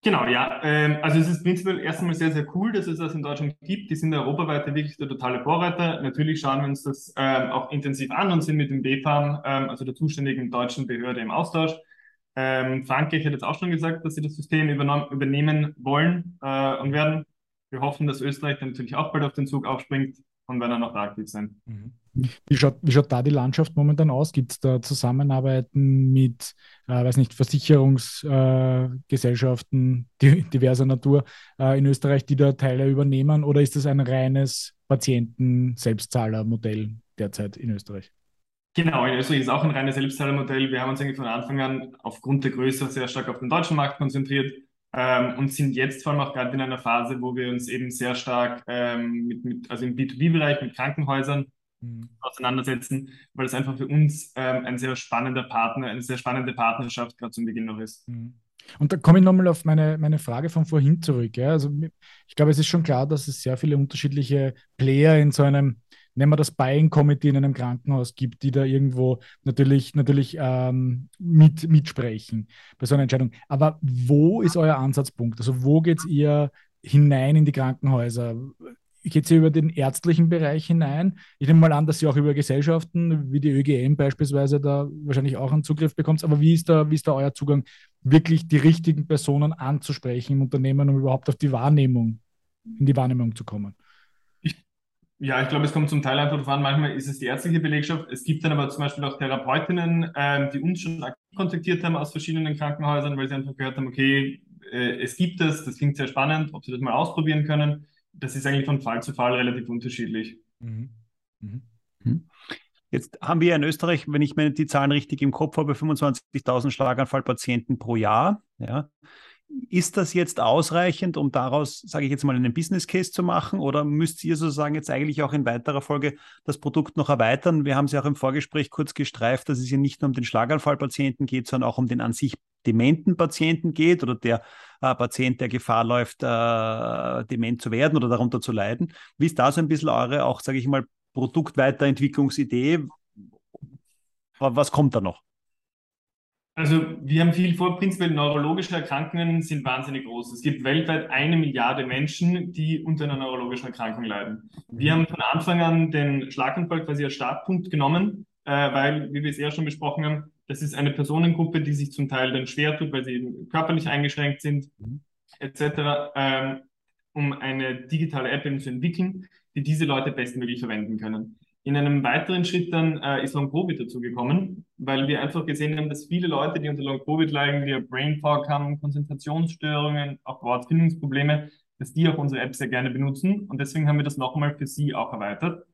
Speaker 4: Genau, ja. Ähm, also es ist prinzipiell erstmal sehr, sehr cool, dass es das in Deutschland gibt. Die sind europaweit wirklich der totale Vorreiter. Natürlich schauen wir uns das ähm, auch intensiv an und sind mit dem BfArM, ähm, also der zuständigen deutschen Behörde, im Austausch. Ähm, Frankreich hat jetzt auch schon gesagt, dass sie das System übernehmen wollen äh, und werden. Wir hoffen, dass Österreich dann natürlich auch bald auf den Zug aufspringt und werden dann auch da aktiv sein.
Speaker 1: Mhm. Wie schaut, wie schaut da die Landschaft momentan aus? Gibt es da Zusammenarbeiten mit, äh, weiß nicht, Versicherungsgesellschaften äh, diverser Natur äh, in Österreich, die da Teile übernehmen? Oder ist das ein reines Patienten-Selbstzahlermodell derzeit in Österreich?
Speaker 4: Genau, in Österreich ist auch ein reines Selbstzahlermodell. Wir haben uns eigentlich von Anfang an aufgrund der Größe sehr stark auf den deutschen Markt konzentriert ähm, und sind jetzt vor allem auch gerade in einer Phase, wo wir uns eben sehr stark ähm, mit, mit, also im B2B-Bereich mit Krankenhäusern mhm. auseinandersetzen, weil es einfach für uns ähm, ein sehr spannender Partner, eine sehr spannende Partnerschaft gerade zum Beginn noch ist.
Speaker 1: Mhm. Und da komme ich nochmal auf meine, meine Frage von vorhin zurück. Ja? Also ich glaube, es ist schon klar, dass es sehr viele unterschiedliche Player in so einem nennen wir das Buying Committee in einem Krankenhaus gibt, die da irgendwo natürlich, natürlich ähm, mit, mitsprechen bei so einer Entscheidung. Aber wo ist euer Ansatzpunkt? Also wo geht ihr hinein in die Krankenhäuser? Geht ihr über den ärztlichen Bereich hinein? Ich nehme mal an, dass ihr auch über Gesellschaften wie die ÖGM beispielsweise da wahrscheinlich auch einen Zugriff bekommt. Aber wie ist da, wie ist da euer Zugang, wirklich die richtigen Personen anzusprechen im Unternehmen, um überhaupt auf die Wahrnehmung, in die Wahrnehmung zu kommen?
Speaker 4: Ja, ich glaube, es kommt zum Teil einfach davon, manchmal ist es die ärztliche Belegschaft. Es gibt dann aber zum Beispiel auch Therapeutinnen, ähm, die uns schon kontaktiert haben aus verschiedenen Krankenhäusern, weil sie einfach gehört haben, okay, äh, es gibt es, das klingt sehr spannend, ob sie das mal ausprobieren können. Das ist eigentlich von Fall zu Fall relativ unterschiedlich. Mhm.
Speaker 3: Mhm. mhm. Jetzt haben wir in Österreich, wenn ich mir die Zahlen richtig im Kopf habe, 25.000 Schlaganfallpatienten pro Jahr. Ja. Ist das jetzt ausreichend, um daraus, sage ich jetzt mal, einen Business Case zu machen? Oder müsst ihr sozusagen jetzt eigentlich auch in weiterer Folge das Produkt noch erweitern? Wir haben es ja auch im Vorgespräch kurz gestreift, dass es hier nicht nur um den Schlaganfallpatienten geht, sondern auch um den an sich dementen Patienten geht oder der äh, Patient, der Gefahr läuft, äh, dement zu werden oder darunter zu leiden. Wie ist da so ein bisschen eure, auch sage ich mal, Produktweiterentwicklungsidee? Was kommt da noch?
Speaker 4: Also wir haben viel vor. Prinzipiell neurologische Erkrankungen sind wahnsinnig groß. Es gibt weltweit eine Milliarde Menschen, die unter einer neurologischen Erkrankung leiden. Wir haben von Anfang an den Schlaganfall quasi als Startpunkt genommen, äh, weil, wie wir es eher schon besprochen haben, das ist eine Personengruppe, die sich zum Teil dann schwer tut, weil sie körperlich eingeschränkt sind, mhm. etc., ähm, um eine digitale App zu entwickeln, die diese Leute bestmöglich verwenden können. In einem weiteren Schritt dann äh, ist Long Covid dazugekommen, weil wir einfach gesehen haben, dass viele Leute, die unter Long Covid leiden, die Brain Fog haben, Konzentrationsstörungen, auch Wortfindungsprobleme, dass die auch unsere App sehr gerne benutzen. Und deswegen haben wir das nochmal für sie auch erweitert.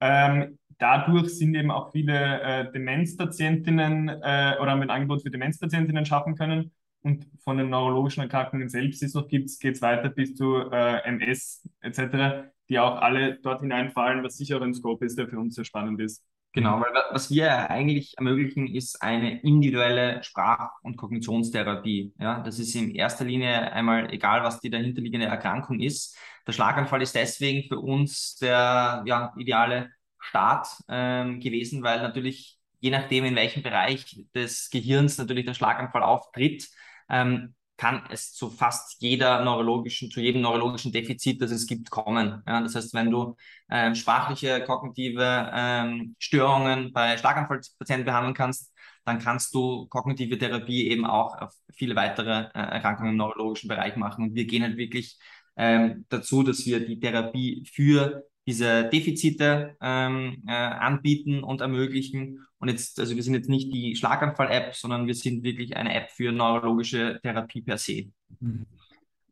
Speaker 4: Ähm, dadurch sind eben auch viele äh, Demenzpatientinnen äh, oder haben wir ein Angebot für Demenzpatientinnen schaffen können. Und von den neurologischen Erkrankungen selbst, die es noch gibt, geht es weiter bis zu äh, MS etc die auch alle dort hineinfallen, was sicher ein Scope ist, der für uns sehr spannend ist.
Speaker 2: Genau, weil was wir eigentlich ermöglichen, ist eine individuelle Sprach- und Kognitionstherapie. Ja, das ist in erster Linie einmal egal, was die dahinterliegende Erkrankung ist. Der Schlaganfall ist deswegen für uns der ja, ideale Start ähm, gewesen, weil natürlich je nachdem, in welchem Bereich des Gehirns natürlich der Schlaganfall auftritt, ähm, kann es zu fast jeder neurologischen, zu jedem neurologischen Defizit, das es gibt, kommen. Ja, das heißt, wenn du ähm, sprachliche, kognitive ähm, Störungen bei Schlaganfallpatienten behandeln kannst, dann kannst du kognitive Therapie eben auch auf viele weitere äh, Erkrankungen im neurologischen Bereich machen. Und wir gehen halt wirklich ähm, dazu, dass wir die Therapie für diese Defizite ähm, äh, anbieten und ermöglichen. Und jetzt, also wir sind jetzt nicht die Schlaganfall-App, sondern wir sind wirklich eine App für neurologische Therapie per se.
Speaker 3: Mhm.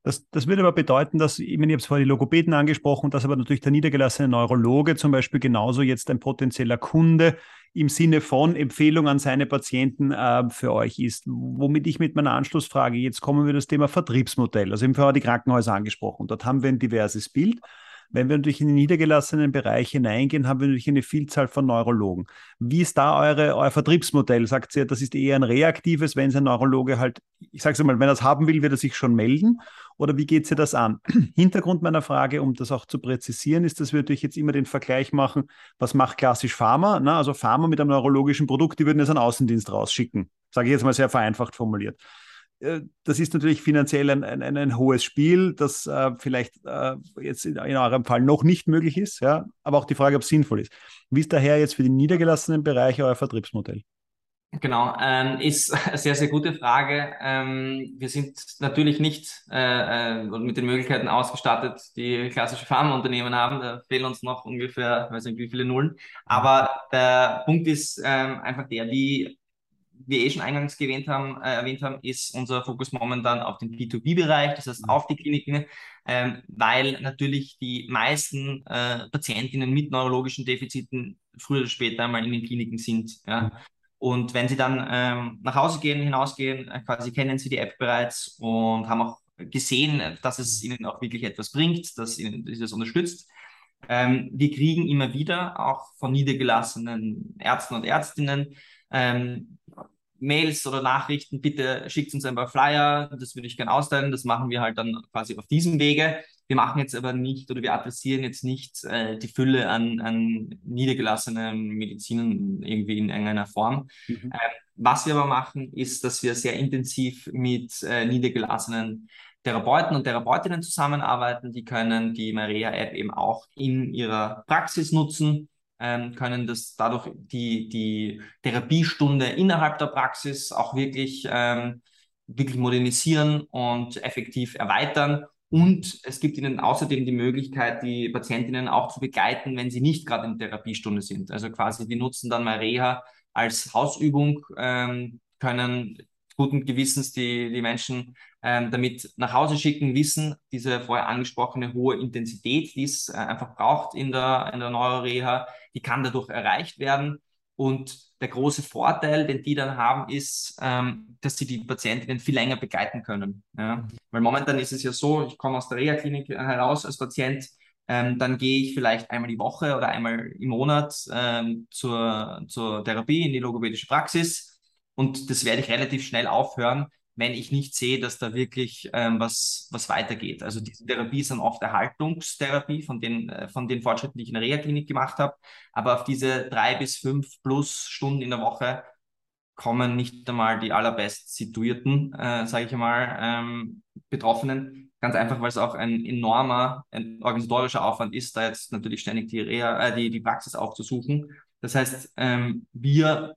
Speaker 3: Das, das würde aber bedeuten, dass, ich meine, ich habe es vorhin die Logopäden angesprochen, dass aber natürlich der niedergelassene Neurologe zum Beispiel genauso jetzt ein potenzieller Kunde im Sinne von Empfehlung an seine Patienten äh, für euch ist. Womit ich mit meiner Anschlussfrage, jetzt kommen wir das Thema Vertriebsmodell. Also eben vorher die Krankenhäuser angesprochen. Dort haben wir ein diverses Bild. Wenn wir natürlich in den niedergelassenen Bereich hineingehen, haben wir natürlich eine Vielzahl von Neurologen. Wie ist da eure, euer Vertriebsmodell? Sagt ihr, das ist eher ein reaktives, wenn es ein Neurologe halt, ich sage es mal, wenn er es haben will, wird er sich schon melden? Oder wie geht sie das an? Hintergrund meiner Frage, um das auch zu präzisieren, ist, dass wir natürlich jetzt immer den Vergleich machen, was macht klassisch Pharma? Na, also Pharma mit einem neurologischen Produkt, die würden jetzt einen Außendienst rausschicken. Sage ich jetzt mal sehr vereinfacht formuliert. Äh, das ist natürlich finanziell ein, ein, ein hohes Spiel, das äh, vielleicht äh, jetzt in, in, eurem Fall noch nicht möglich ist, ja, aber auch die Frage, ob es sinnvoll ist. Wie ist daher jetzt für die niedergelassenen Bereiche euer Vertriebsmodell?
Speaker 2: Genau, ähm, ist eine sehr, sehr gute Frage. Ähm, wir sind natürlich nicht äh, äh, mit den Möglichkeiten ausgestattet, die klassische Pharmaunternehmen haben. Da fehlen uns noch ungefähr, weiß nicht wie viele Nullen. Aber der Punkt ist ähm, einfach der, wie wir eh schon eingangs erwähnt haben, äh, erwähnt haben, ist unser Fokus momentan auf den B2B-Bereich, das heißt mhm. auf die Kliniken, ähm, weil natürlich die meisten äh, Patientinnen mit neurologischen Defiziten früher oder später einmal in den Kliniken sind. Ja. Mhm. Und wenn sie dann ähm, nach Hause gehen, hinausgehen, äh, quasi kennen sie die App bereits und haben auch gesehen, dass es ihnen auch wirklich etwas bringt, dass ihnen das unterstützt. Ähm, wir kriegen immer wieder auch von niedergelassenen Ärzten und Ärztinnen ähm, Mails oder Nachrichten, bitte schickt uns ein paar Flyer, das würde ich gerne austeilen. Das machen wir halt dann quasi auf diesem Wege. Wir machen jetzt aber nicht oder wir adressieren jetzt nicht äh, die Fülle an, an niedergelassenen Medizinen irgendwie in irgendeiner Form. Mhm. Äh, was wir aber machen, ist, dass wir sehr intensiv mit äh, niedergelassenen Therapeuten und Therapeutinnen zusammenarbeiten. Die können die Maria-App eben auch in ihrer Praxis nutzen ähm, können das dadurch die, die Therapiestunde innerhalb der Praxis auch wirklich, ähm, wirklich modernisieren und effektiv erweitern. Und es gibt ihnen außerdem die Möglichkeit, die Patientinnen auch zu begleiten, wenn sie nicht gerade in Therapiestunde sind. Also quasi, die nutzen dann mal Reha als Hausübung, ähm, können guten Gewissens die, die Menschen ähm, damit nach Hause schicken, wissen, diese vorher angesprochene hohe Intensität, die es äh, einfach braucht in der, in der Neuroreha, die kann dadurch erreicht werden. Und der große Vorteil, den die dann haben, ist, ähm, dass sie die Patientinnen viel länger begleiten können. Ja? Weil momentan ist es ja so, ich komme aus der Reha-Klinik heraus als Patient, ähm, dann gehe ich vielleicht einmal die Woche oder einmal im Monat ähm, zur, zur Therapie in die logopädische Praxis und das werde ich relativ schnell aufhören, wenn ich nicht sehe, dass da wirklich ähm, was, was weitergeht. Also diese Therapie ist dann oft Erhaltungstherapie von den, äh, von den Fortschritten, die ich in der Reha-Klinik gemacht habe. Aber auf diese drei bis fünf plus Stunden in der Woche kommen nicht einmal die allerbest situierten, äh, sage ich einmal, ähm, Betroffenen. Ganz einfach, weil es auch ein enormer ein organisatorischer Aufwand ist, da jetzt natürlich ständig die, Reha, äh, die, die Praxis aufzusuchen. Das heißt, ähm, wir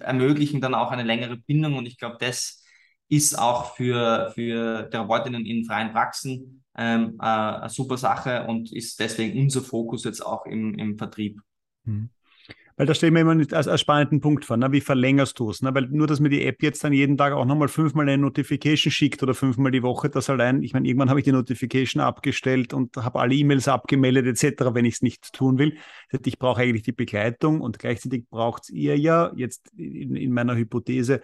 Speaker 2: ermöglichen dann auch eine längere Bindung und ich glaube, das ist auch für, für Therapeutinnen in freien Praxen ähm, äh, eine super Sache und ist deswegen unser Fokus jetzt auch im, im Vertrieb.
Speaker 3: Mhm. Weil da stellen wir immer als, als spannenden Punkt vor, ne? wie verlängerst du es? Ne? Weil nur, dass mir die App jetzt dann jeden Tag auch nochmal fünfmal eine Notification schickt oder fünfmal die Woche, das allein, ich meine, irgendwann habe ich die Notification abgestellt und habe alle E-Mails abgemeldet etc., wenn ich es nicht tun will. Ich brauche eigentlich die Begleitung und gleichzeitig braucht ihr ja jetzt in, in meiner Hypothese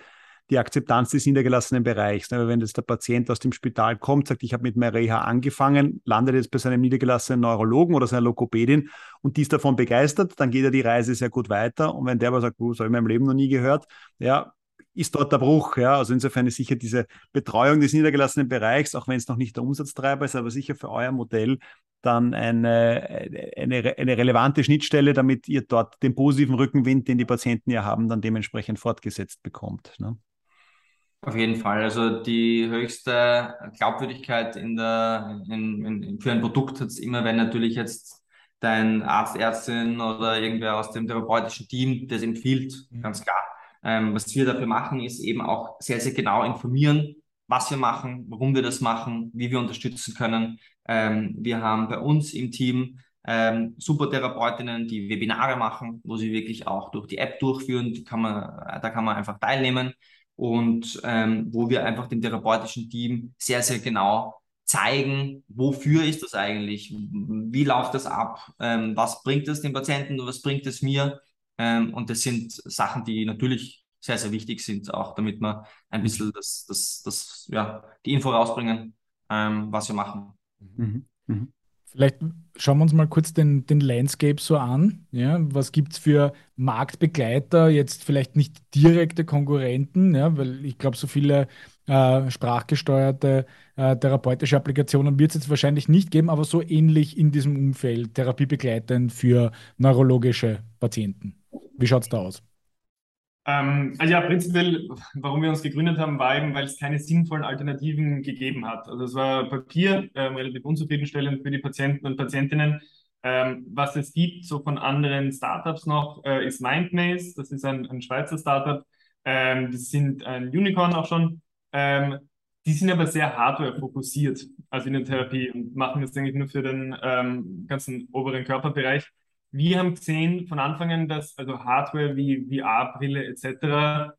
Speaker 3: die Akzeptanz des niedergelassenen Bereichs. Ne? Wenn jetzt der Patient aus dem Spital kommt, sagt, ich habe mit meiner Reha angefangen, landet jetzt bei seinem niedergelassenen Neurologen oder seiner Lokopädin und die ist davon begeistert, dann geht er die Reise sehr gut weiter. Und wenn der aber sagt, oh, das habe ich in meinem Leben noch nie gehört, ja, ist dort der Bruch. Ja? Also insofern ist sicher diese Betreuung des niedergelassenen Bereichs, auch wenn es noch nicht der Umsatztreiber ist, aber sicher für euer Modell dann eine, eine, eine relevante Schnittstelle, damit ihr dort den positiven Rückenwind, den die Patienten ja haben, dann dementsprechend fortgesetzt bekommt. Ne?
Speaker 2: Auf jeden Fall. Also die höchste Glaubwürdigkeit in der, in, in, für ein Produkt hat es immer, wenn natürlich jetzt dein Arzt, Ärztin oder irgendwer aus dem therapeutischen Team das empfiehlt, mhm. ganz klar. Ähm, was wir dafür machen, ist eben auch sehr, sehr genau informieren, was wir machen, warum wir das machen, wie wir unterstützen können. Ähm, wir haben bei uns im Team ähm, super Therapeutinnen, die Webinare machen, wo sie wirklich auch durch die App durchführen. Die kann man, da kann man einfach teilnehmen und ähm, wo wir einfach dem therapeutischen Team sehr, sehr genau zeigen, wofür ist das eigentlich, wie läuft das ab, ähm, was bringt es dem Patienten, was bringt es mir. Ähm, und das sind Sachen, die natürlich sehr, sehr wichtig sind, auch damit wir ein bisschen das, das, das, ja, die Info rausbringen, ähm, was wir machen.
Speaker 1: Mhm. Mhm. Vielleicht schauen wir uns mal kurz den, den Landscape so an. Ja? Was gibt es für Marktbegleiter, jetzt vielleicht nicht direkte Konkurrenten, ja? weil ich glaube, so viele äh, sprachgesteuerte äh, therapeutische Applikationen wird es jetzt wahrscheinlich nicht geben, aber so ähnlich in diesem Umfeld, therapiebegleitend für neurologische Patienten. Wie schaut es da aus?
Speaker 4: Ähm, also ja, prinzipiell, warum wir uns gegründet haben, war eben, weil es keine sinnvollen Alternativen gegeben hat. Also es war Papier, ähm, relativ unzufriedenstellend für die Patienten und Patientinnen. Ähm, was es gibt, so von anderen Startups noch, äh, ist Mindmaze. Das ist ein, ein Schweizer Startup. Ähm, die sind ein Unicorn auch schon. Ähm, die sind aber sehr hardware-fokussiert, also in der Therapie und machen das eigentlich nur für den ähm, ganzen oberen Körperbereich. Wir haben gesehen von Anfang an, dass also Hardware wie VR-Brille etc.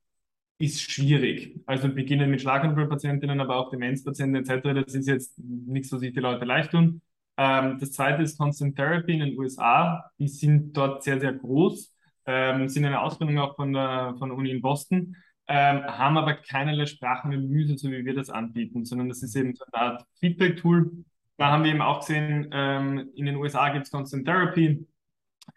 Speaker 4: ist schwierig. Also beginnen mit Schlaganfallpatientinnen, aber auch Demenzpatienten etc. Das ist jetzt nichts, was sich die Leute leicht tun. Ähm, das zweite ist Constant Therapy in den USA. Die sind dort sehr, sehr groß, ähm, sind eine Ausbildung auch von der, von der Uni in Boston, ähm, haben aber keinerlei Sprachanalyse, so wie wir das anbieten, sondern das ist eben so eine Art Feedback-Tool. Da haben wir eben auch gesehen, ähm, in den USA gibt es Constant Therapy,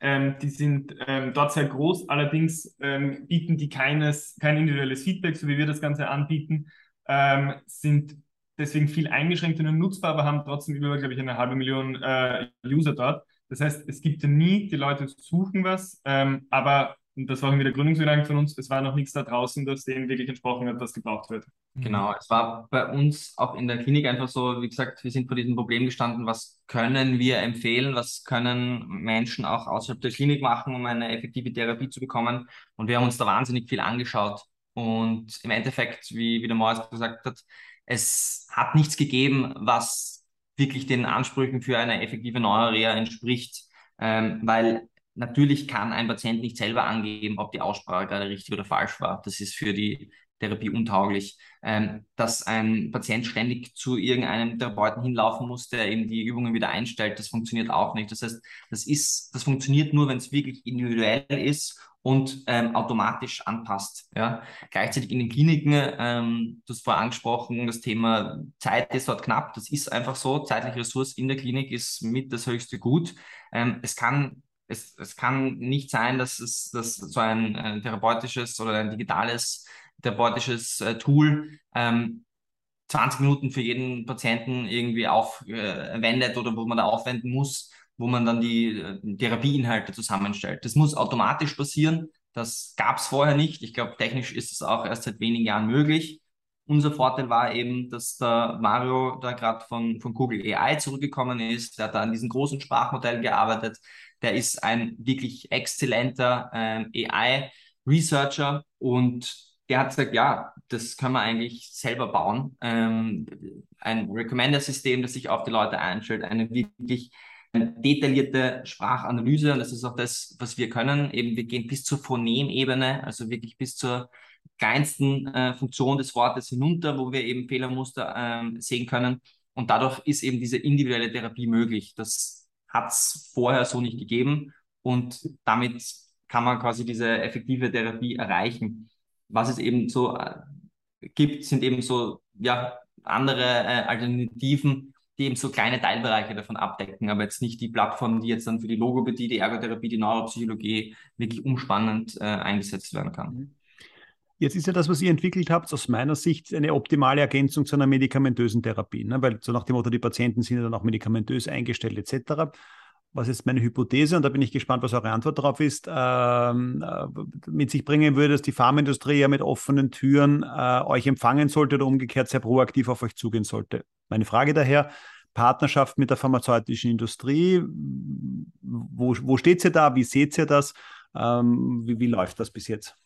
Speaker 4: ähm, die sind ähm, dort sehr groß, allerdings ähm, bieten die keines, kein individuelles Feedback, so wie wir das Ganze anbieten, ähm, sind deswegen viel eingeschränkt und nutzbar, aber haben trotzdem über, glaube ich, eine halbe Million äh, User dort. Das heißt, es gibt nie, die Leute suchen was, ähm, aber und das war irgendwie der Gründungsgedanke von uns, es war noch nichts da draußen, das dem wirklich entsprochen hat, was gebraucht wird.
Speaker 2: Genau, es war bei uns auch in der Klinik einfach so, wie gesagt, wir sind vor diesem Problem gestanden, was können wir empfehlen, was können Menschen auch außerhalb der Klinik machen, um eine effektive Therapie zu bekommen. Und wir haben uns da wahnsinnig viel angeschaut. Und im Endeffekt, wie, wie der Moritz gesagt hat, es hat nichts gegeben, was wirklich den Ansprüchen für eine effektive Neurorea entspricht, ähm, weil Natürlich kann ein Patient nicht selber angeben, ob die Aussprache gerade richtig oder falsch war. Das ist für die Therapie untauglich. Ähm, dass ein Patient ständig zu irgendeinem Therapeuten hinlaufen muss, der eben die Übungen wieder einstellt, das funktioniert auch nicht. Das heißt, das ist, das funktioniert nur, wenn es wirklich individuell ist und ähm, automatisch anpasst. Ja? Gleichzeitig in den Kliniken, ähm, du hast vorher angesprochen, das Thema Zeit ist dort knapp. Das ist einfach so. Zeitliche Ressource in der Klinik ist mit das höchste Gut. Ähm, es kann es, es kann nicht sein, dass es dass so ein, ein therapeutisches oder ein digitales therapeutisches äh, Tool ähm, 20 Minuten für jeden Patienten irgendwie aufwendet äh, oder wo man da aufwenden muss, wo man dann die äh, Therapieinhalte zusammenstellt. Das muss automatisch passieren. Das gab es vorher nicht. Ich glaube, technisch ist es auch erst seit wenigen Jahren möglich. Unser Vorteil war eben, dass der Mario da gerade von, von Google AI zurückgekommen ist. Der hat da an diesen großen Sprachmodellen gearbeitet der ist ein wirklich exzellenter ähm, AI-Researcher und der hat gesagt, ja, das können wir eigentlich selber bauen. Ähm, ein Recommender-System, das sich auf die Leute einstellt, eine wirklich detaillierte Sprachanalyse. Und das ist auch das, was wir können. Eben, wir gehen bis zur Phonemebene, also wirklich bis zur kleinsten äh, Funktion des Wortes hinunter, wo wir eben Fehlermuster ähm, sehen können. Und dadurch ist eben diese individuelle Therapie möglich. Das hat es vorher so nicht gegeben und damit kann man quasi diese effektive Therapie erreichen. Was es eben so äh, gibt, sind eben so ja, andere äh, Alternativen, die eben so kleine Teilbereiche davon abdecken, aber jetzt nicht die Plattform, die jetzt dann für die Logopädie, die Ergotherapie, die Neuropsychologie wirklich umspannend äh, eingesetzt werden kann.
Speaker 3: Jetzt ist ja das, was ihr entwickelt habt, aus meiner Sicht eine optimale Ergänzung zu einer medikamentösen Therapie, ne? weil so nach dem Motto, die Patienten sind ja dann auch medikamentös eingestellt etc. Was ist meine Hypothese, und da bin ich gespannt, was eure Antwort darauf ist, ähm, äh, mit sich bringen würde, dass die Pharmaindustrie ja mit offenen Türen äh, euch empfangen sollte oder umgekehrt sehr proaktiv auf euch zugehen sollte. Meine Frage daher, Partnerschaft mit der pharmazeutischen Industrie, wo, wo steht sie da, wie seht ihr das, ähm, wie, wie läuft das bis jetzt?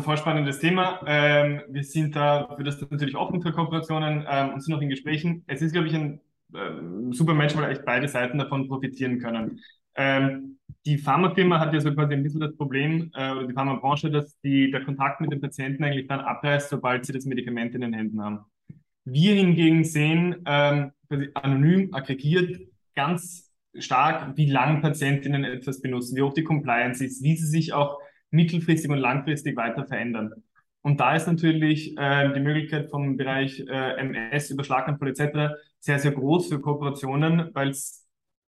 Speaker 4: Voll spannendes Thema. Ähm, wir sind da für das natürlich offen für Kooperationen ähm, und sind noch in Gesprächen. Es ist, glaube ich, ein ähm, super Match, weil echt beide Seiten davon profitieren können. Ähm, die Pharmafirma hat ja so quasi ein bisschen das Problem, äh, oder die Pharmabranche, dass die, der Kontakt mit den Patienten eigentlich dann abreißt, sobald sie das Medikament in den Händen haben. Wir hingegen sehen ähm, anonym aggregiert ganz stark, wie lang Patientinnen etwas benutzen, wie hoch die Compliance ist, wie sie sich auch mittelfristig und langfristig weiter verändern. Und da ist natürlich äh, die Möglichkeit vom Bereich äh, MS über Schlaganfall etc. sehr, sehr groß für Kooperationen, weil es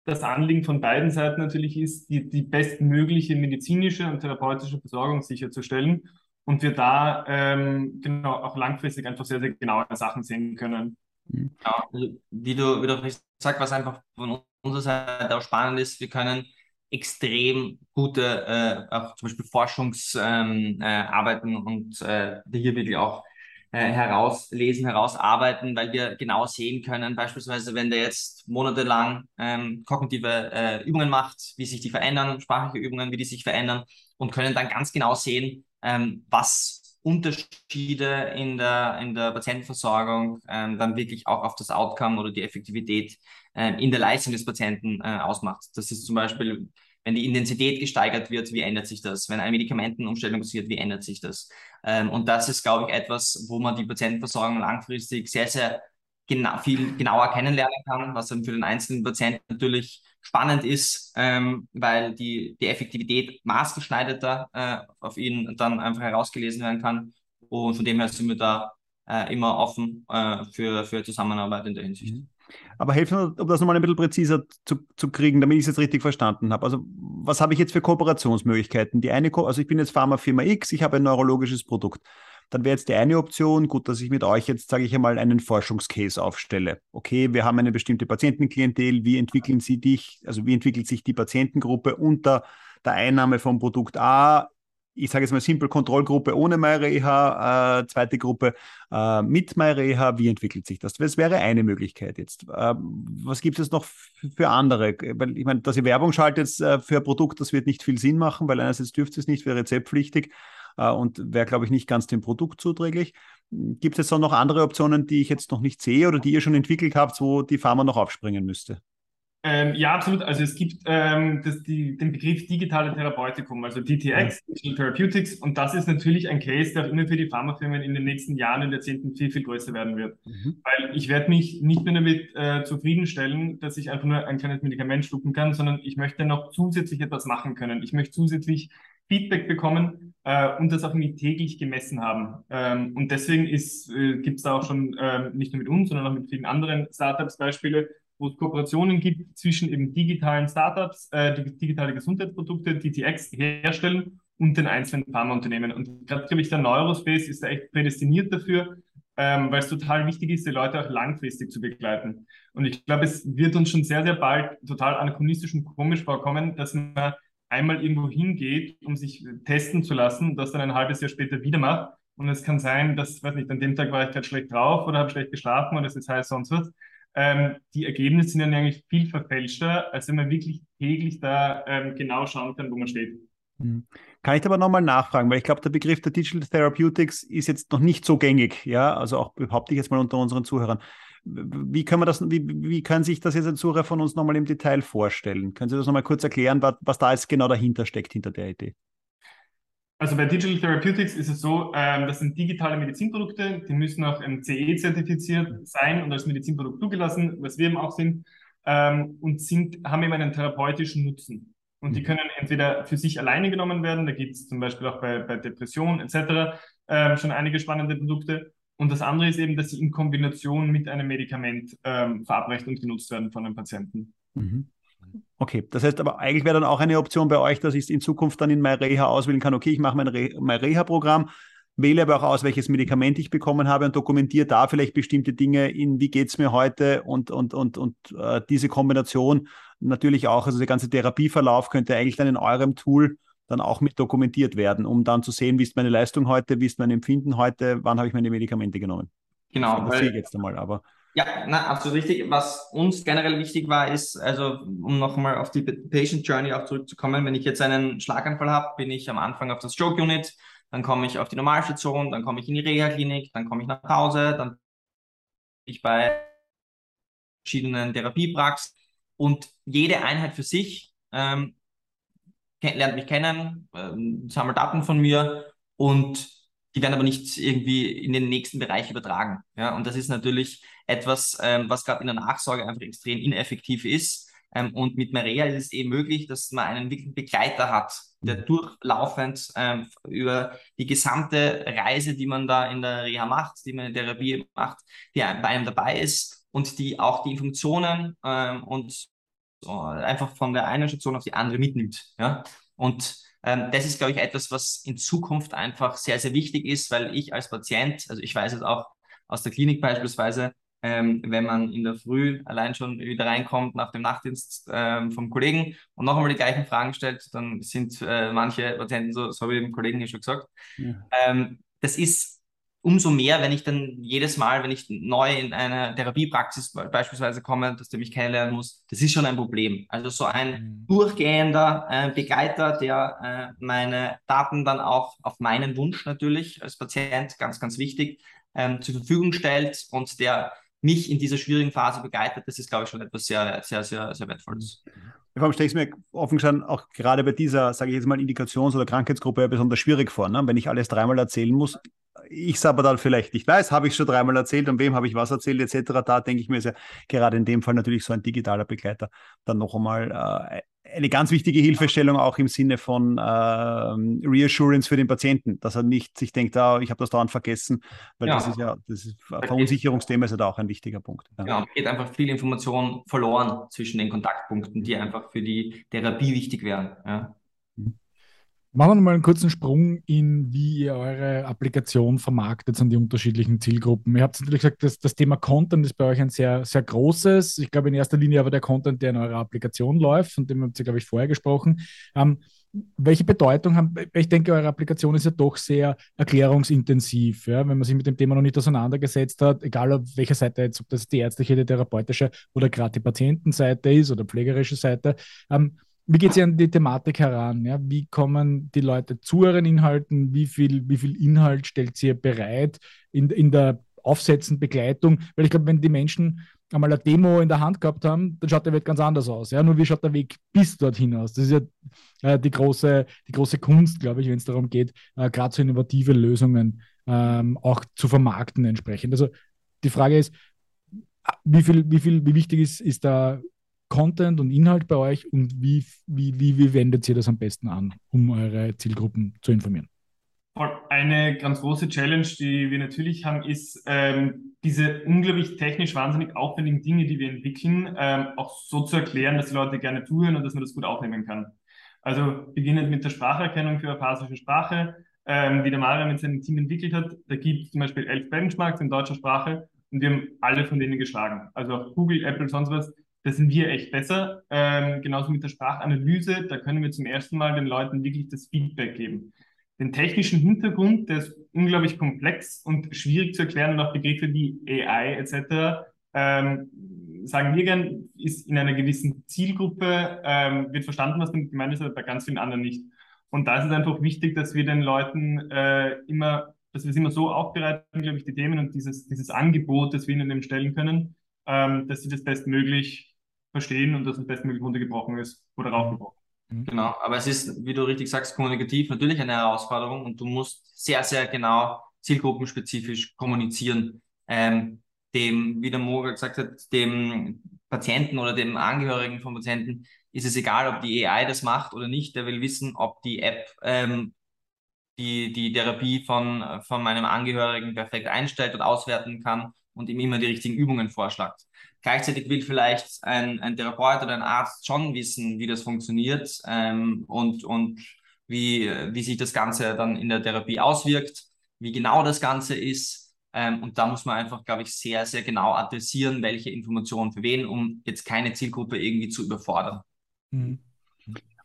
Speaker 4: das Anliegen von beiden Seiten natürlich ist, die, die bestmögliche medizinische und therapeutische Versorgung sicherzustellen und wir da ähm, genau auch langfristig einfach sehr, sehr genaue Sachen sehen können.
Speaker 2: Mhm. Ja, also wie du, wie du sagst, was einfach von unserer Seite auch spannend ist, wir können extrem gute äh, auch zum Beispiel Forschungsarbeiten ähm, äh, und äh, hier wirklich auch äh, herauslesen, herausarbeiten, weil wir genau sehen können, beispielsweise wenn der jetzt monatelang ähm, kognitive äh, Übungen macht, wie sich die verändern, sprachliche Übungen, wie die sich verändern und können dann ganz genau sehen, ähm, was Unterschiede in der, in der Patientenversorgung ähm, dann wirklich auch auf das Outcome oder die Effektivität ähm, in der Leistung des Patienten äh, ausmacht. Das ist zum Beispiel, wenn die Intensität gesteigert wird, wie ändert sich das? Wenn eine Medikamentenumstellung passiert, wie ändert sich das? Ähm, und das ist, glaube ich, etwas, wo man die Patientenversorgung langfristig sehr, sehr genau, viel genauer kennenlernen kann, was dann für den einzelnen Patienten natürlich spannend ist, ähm, weil die, die Effektivität maßgeschneiderter äh, auf ihn dann einfach herausgelesen werden kann. Und von dem her sind wir da äh, immer offen äh, für, für Zusammenarbeit in der Hinsicht. Mhm.
Speaker 3: Aber helfen, um das nochmal ein bisschen präziser zu, zu kriegen, damit ich es jetzt richtig verstanden habe. Also, was habe ich jetzt für Kooperationsmöglichkeiten? Die eine, Ko also ich bin jetzt Pharmafirma X, ich habe ein neurologisches Produkt dann wäre jetzt die eine Option, gut, dass ich mit euch jetzt, sage ich einmal, einen Forschungscase aufstelle. Okay, wir haben eine bestimmte Patientenklientel, wie entwickeln sie dich, also wie entwickelt sich die Patientengruppe unter der Einnahme vom Produkt A ich sage jetzt mal Simple Kontrollgruppe ohne MyReha, äh, zweite Gruppe äh, mit MyReha. Wie entwickelt sich das? Das wäre eine Möglichkeit jetzt. Äh, was gibt es noch für andere? Weil ich meine, dass ihr Werbung schaltet äh, für ein Produkt, das wird nicht viel Sinn machen, weil einerseits dürft ihr es nicht, wäre rezeptpflichtig und wäre, glaube ich, nicht ganz dem Produkt zuträglich. Gibt es jetzt noch andere Optionen, die ich jetzt noch nicht sehe oder die ihr schon entwickelt habt, wo die Pharma noch aufspringen müsste?
Speaker 4: Ähm, ja, absolut. Also es gibt ähm, das, die, den Begriff digitale Therapeutikum, also DTX, Digital Therapeutics, und das ist natürlich ein Case, der auch immer für die Pharmafirmen in den nächsten Jahren und Jahrzehnten viel, viel größer werden wird. Mhm. Weil ich werde mich nicht mehr damit äh, zufriedenstellen, dass ich einfach nur ein kleines Medikament schlucken kann, sondern ich möchte noch zusätzlich etwas machen können. Ich möchte zusätzlich Feedback bekommen äh, und das auch irgendwie täglich gemessen haben. Ähm, und deswegen äh, gibt es da auch schon äh, nicht nur mit uns, sondern auch mit vielen anderen Startups Beispiele, wo es Kooperationen gibt zwischen eben digitalen Startups, äh, die digitale Gesundheitsprodukte, DTX herstellen und den einzelnen Pharmaunternehmen. Und gerade, glaube ich, der Neurospace ist da echt prädestiniert dafür, ähm, weil es total wichtig ist, die Leute auch langfristig zu begleiten. Und ich glaube, es wird uns schon sehr, sehr bald total anachronistisch und komisch vorkommen, dass man einmal irgendwo hingeht, um sich testen zu lassen, das dann ein halbes Jahr später wieder macht. Und es kann sein, dass, weiß nicht, an dem Tag war ich gerade schlecht drauf oder habe schlecht geschlafen oder es ist heiß sonst was. Ähm, die Ergebnisse sind dann eigentlich viel verfälschter, als wenn man wirklich täglich da ähm, genau schauen kann, wo man steht.
Speaker 3: Hm. Kann ich aber nochmal nachfragen, weil ich glaube, der Begriff der Digital Therapeutics ist jetzt noch nicht so gängig, ja, also auch behaupte ich jetzt mal unter unseren Zuhörern. Wie können wir das, wie, wie kann sich das jetzt ein Zuhörer von uns nochmal im Detail vorstellen? Können Sie das nochmal kurz erklären, was, was da jetzt genau dahinter steckt, hinter der Idee?
Speaker 4: Also bei Digital Therapeutics ist es so, ähm, das sind digitale Medizinprodukte, die müssen auch MCE zertifiziert sein und als Medizinprodukt zugelassen, was wir eben auch sind, ähm, und sind, haben eben einen therapeutischen Nutzen. Und die mhm. können entweder für sich alleine genommen werden, da gibt es zum Beispiel auch bei, bei Depression etc. Ähm, schon einige spannende Produkte, und das andere ist eben, dass sie in Kombination mit einem Medikament ähm, verabreicht und genutzt werden von einem Patienten.
Speaker 3: Mhm. Okay, das heißt aber eigentlich wäre dann auch eine Option bei euch, dass ich es in Zukunft dann in MyReha auswählen kann. Okay, ich mache mein MyReha-Programm, wähle aber auch aus, welches Medikament ich bekommen habe und dokumentiere da vielleicht bestimmte Dinge in, wie geht es mir heute und, und, und, und äh, diese Kombination natürlich auch, also der ganze Therapieverlauf könnte eigentlich dann in eurem Tool dann auch mit dokumentiert werden, um dann zu sehen, wie ist meine Leistung heute, wie ist mein Empfinden heute, wann habe ich meine Medikamente genommen.
Speaker 2: Genau.
Speaker 3: Das sehe ich jetzt einmal, aber.
Speaker 2: Ja, na, absolut richtig. Was uns generell wichtig war, ist, also um nochmal auf die Patient Journey auch zurückzukommen, wenn ich jetzt einen Schlaganfall habe, bin ich am Anfang auf das Stroke Unit, dann komme ich auf die Normalstation, dann komme ich in die Reha-Klinik, dann komme ich nach Hause, dann bin ich bei verschiedenen Therapiepraxen und jede Einheit für sich ähm, lernt mich kennen, ähm, sammelt Daten von mir und die werden aber nicht irgendwie in den nächsten Bereich übertragen. Ja, und das ist natürlich etwas, ähm, was gerade in der Nachsorge einfach extrem ineffektiv ist. Ähm, und mit Maria ist es eben möglich, dass man einen wirklichen Begleiter hat, der mhm. durchlaufend ähm, über die gesamte Reise, die man da in der Reha macht, die man in der Therapie macht, die bei einem dabei ist und die auch die Funktionen ähm, und einfach von der einen Station auf die andere mitnimmt. Ja? Und ähm, das ist, glaube ich, etwas, was in Zukunft einfach sehr, sehr wichtig ist, weil ich als Patient, also ich weiß es auch aus der Klinik beispielsweise, ähm, wenn man in der Früh allein schon wieder reinkommt nach dem Nachtdienst ähm, vom Kollegen und noch einmal die gleichen Fragen stellt, dann sind äh, manche Patienten so, so habe ich dem Kollegen hier schon gesagt. Ja. Ähm, das ist umso mehr, wenn ich dann jedes Mal, wenn ich neu in eine Therapiepraxis beispielsweise komme, dass der mich kennenlernen muss, das ist schon ein Problem. Also so ein mhm. durchgehender äh, Begleiter, der äh, meine Daten dann auch auf meinen Wunsch natürlich als Patient, ganz, ganz wichtig, ähm, zur Verfügung stellt und der mich in dieser schwierigen Phase begleitet, das ist, glaube ich, schon etwas sehr, sehr, sehr, sehr Wertvolles.
Speaker 3: Vor stelle ich es mir offen gestanden auch gerade bei dieser, sage ich jetzt mal, Indikations- oder Krankheitsgruppe besonders schwierig vor, ne? wenn ich alles dreimal erzählen muss ich es aber dann vielleicht nicht weiß, habe ich schon dreimal erzählt und wem habe ich was erzählt etc. Da denke ich mir, ist ja gerade in dem Fall natürlich so ein digitaler Begleiter dann noch einmal äh, eine ganz wichtige Hilfestellung auch im Sinne von äh, Reassurance für den Patienten, dass er nicht sich denkt, ah, ich habe das dauernd vergessen, weil ja. das ist ja, das ist, Verunsicherungsthema ist ja da auch ein wichtiger Punkt.
Speaker 2: Ja. Genau, geht einfach viel Information verloren zwischen den Kontaktpunkten, die einfach für die Therapie wichtig wären. Ja.
Speaker 1: Machen wir mal einen kurzen Sprung in, wie ihr eure Applikation vermarktet an die unterschiedlichen Zielgruppen. Ihr habt natürlich gesagt, dass das Thema Content ist bei euch ein sehr, sehr großes. Ich glaube in erster Linie aber der Content, der in eurer Applikation läuft, von dem habt ihr, glaube ich, vorher gesprochen. Ähm, welche Bedeutung haben, ich denke, eure Applikation ist ja doch sehr erklärungsintensiv, ja? wenn man sich mit dem Thema noch nicht auseinandergesetzt hat, egal auf welcher Seite jetzt, ob das die ärztliche, die therapeutische oder gerade die Patientenseite ist oder pflegerische Seite. Ähm, wie geht sie an die Thematik heran? Ja? Wie kommen die Leute zu euren Inhalten? Wie viel, wie viel Inhalt stellt sie bereit in, in der aufsetzenden Begleitung? Weil ich glaube, wenn die Menschen einmal eine Demo in der Hand gehabt haben, dann schaut der Weg ganz anders aus. Ja? Nur wie schaut der Weg bis dorthin aus? Das ist ja äh, die, große, die große Kunst, glaube ich, wenn es darum geht, äh, gerade so innovative Lösungen ähm, auch zu vermarkten entsprechend. Also die Frage ist, wie viel, wie viel, wie wichtig ist, ist da Content und Inhalt bei euch und wie, wie, wie, wie wendet ihr das am besten an, um eure Zielgruppen zu informieren?
Speaker 4: Eine ganz große Challenge, die wir natürlich haben, ist, ähm, diese unglaublich technisch wahnsinnig aufwendigen Dinge, die wir entwickeln, ähm, auch so zu erklären, dass die Leute gerne zuhören und dass man das gut aufnehmen kann. Also beginnend mit der Spracherkennung für apasische Sprache, ähm, die der Mario mit seinem Team entwickelt hat. Da gibt es zum Beispiel elf Benchmarks in deutscher Sprache und wir haben alle von denen geschlagen. Also auch Google, Apple, sonst was da sind wir echt besser. Ähm, genauso mit der Sprachanalyse, da können wir zum ersten Mal den Leuten wirklich das Feedback geben. Den technischen Hintergrund, der ist unglaublich komplex und schwierig zu erklären und auch Begriffe wie AI etc. Ähm, sagen wir gern, ist in einer gewissen Zielgruppe, ähm, wird verstanden, was damit gemeint ist, aber bei ganz vielen anderen nicht. Und da ist es einfach wichtig, dass wir den Leuten äh, immer, dass wir es immer so aufbereiten, glaube ich, die Themen und dieses, dieses Angebot, das wir ihnen stellen können, ähm, dass sie das bestmöglich verstehen und dass es bestmöglich runtergebrochen ist oder raufgebrochen.
Speaker 2: Mhm. Genau, aber es ist, wie du richtig sagst, kommunikativ natürlich eine Herausforderung und du musst sehr, sehr genau zielgruppenspezifisch kommunizieren. Ähm, dem, wie der Moga gesagt hat, dem Patienten oder dem Angehörigen vom Patienten ist es egal, ob die AI das macht oder nicht. Der will wissen, ob die App ähm, die, die Therapie von, von meinem Angehörigen perfekt einstellt und auswerten kann und ihm immer die richtigen Übungen vorschlägt. Gleichzeitig will vielleicht ein, ein Therapeut oder ein Arzt schon wissen, wie das funktioniert ähm, und, und wie, wie sich das Ganze dann in der Therapie auswirkt, wie genau das Ganze ist. Ähm, und da muss man einfach, glaube ich, sehr, sehr genau adressieren, welche Informationen für wen, um jetzt keine Zielgruppe irgendwie zu überfordern. Mhm.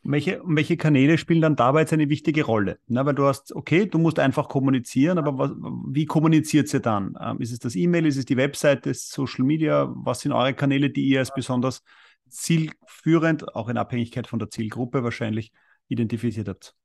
Speaker 3: Und welche, und welche Kanäle spielen dann dabei jetzt eine wichtige Rolle? Na, weil du hast, okay, du musst einfach kommunizieren, aber was, wie kommuniziert ihr dann? Ähm, ist es das E-Mail, ist es die Webseite, ist Social Media? Was sind eure Kanäle, die ihr als besonders zielführend, auch in Abhängigkeit von der Zielgruppe wahrscheinlich, identifiziert habt?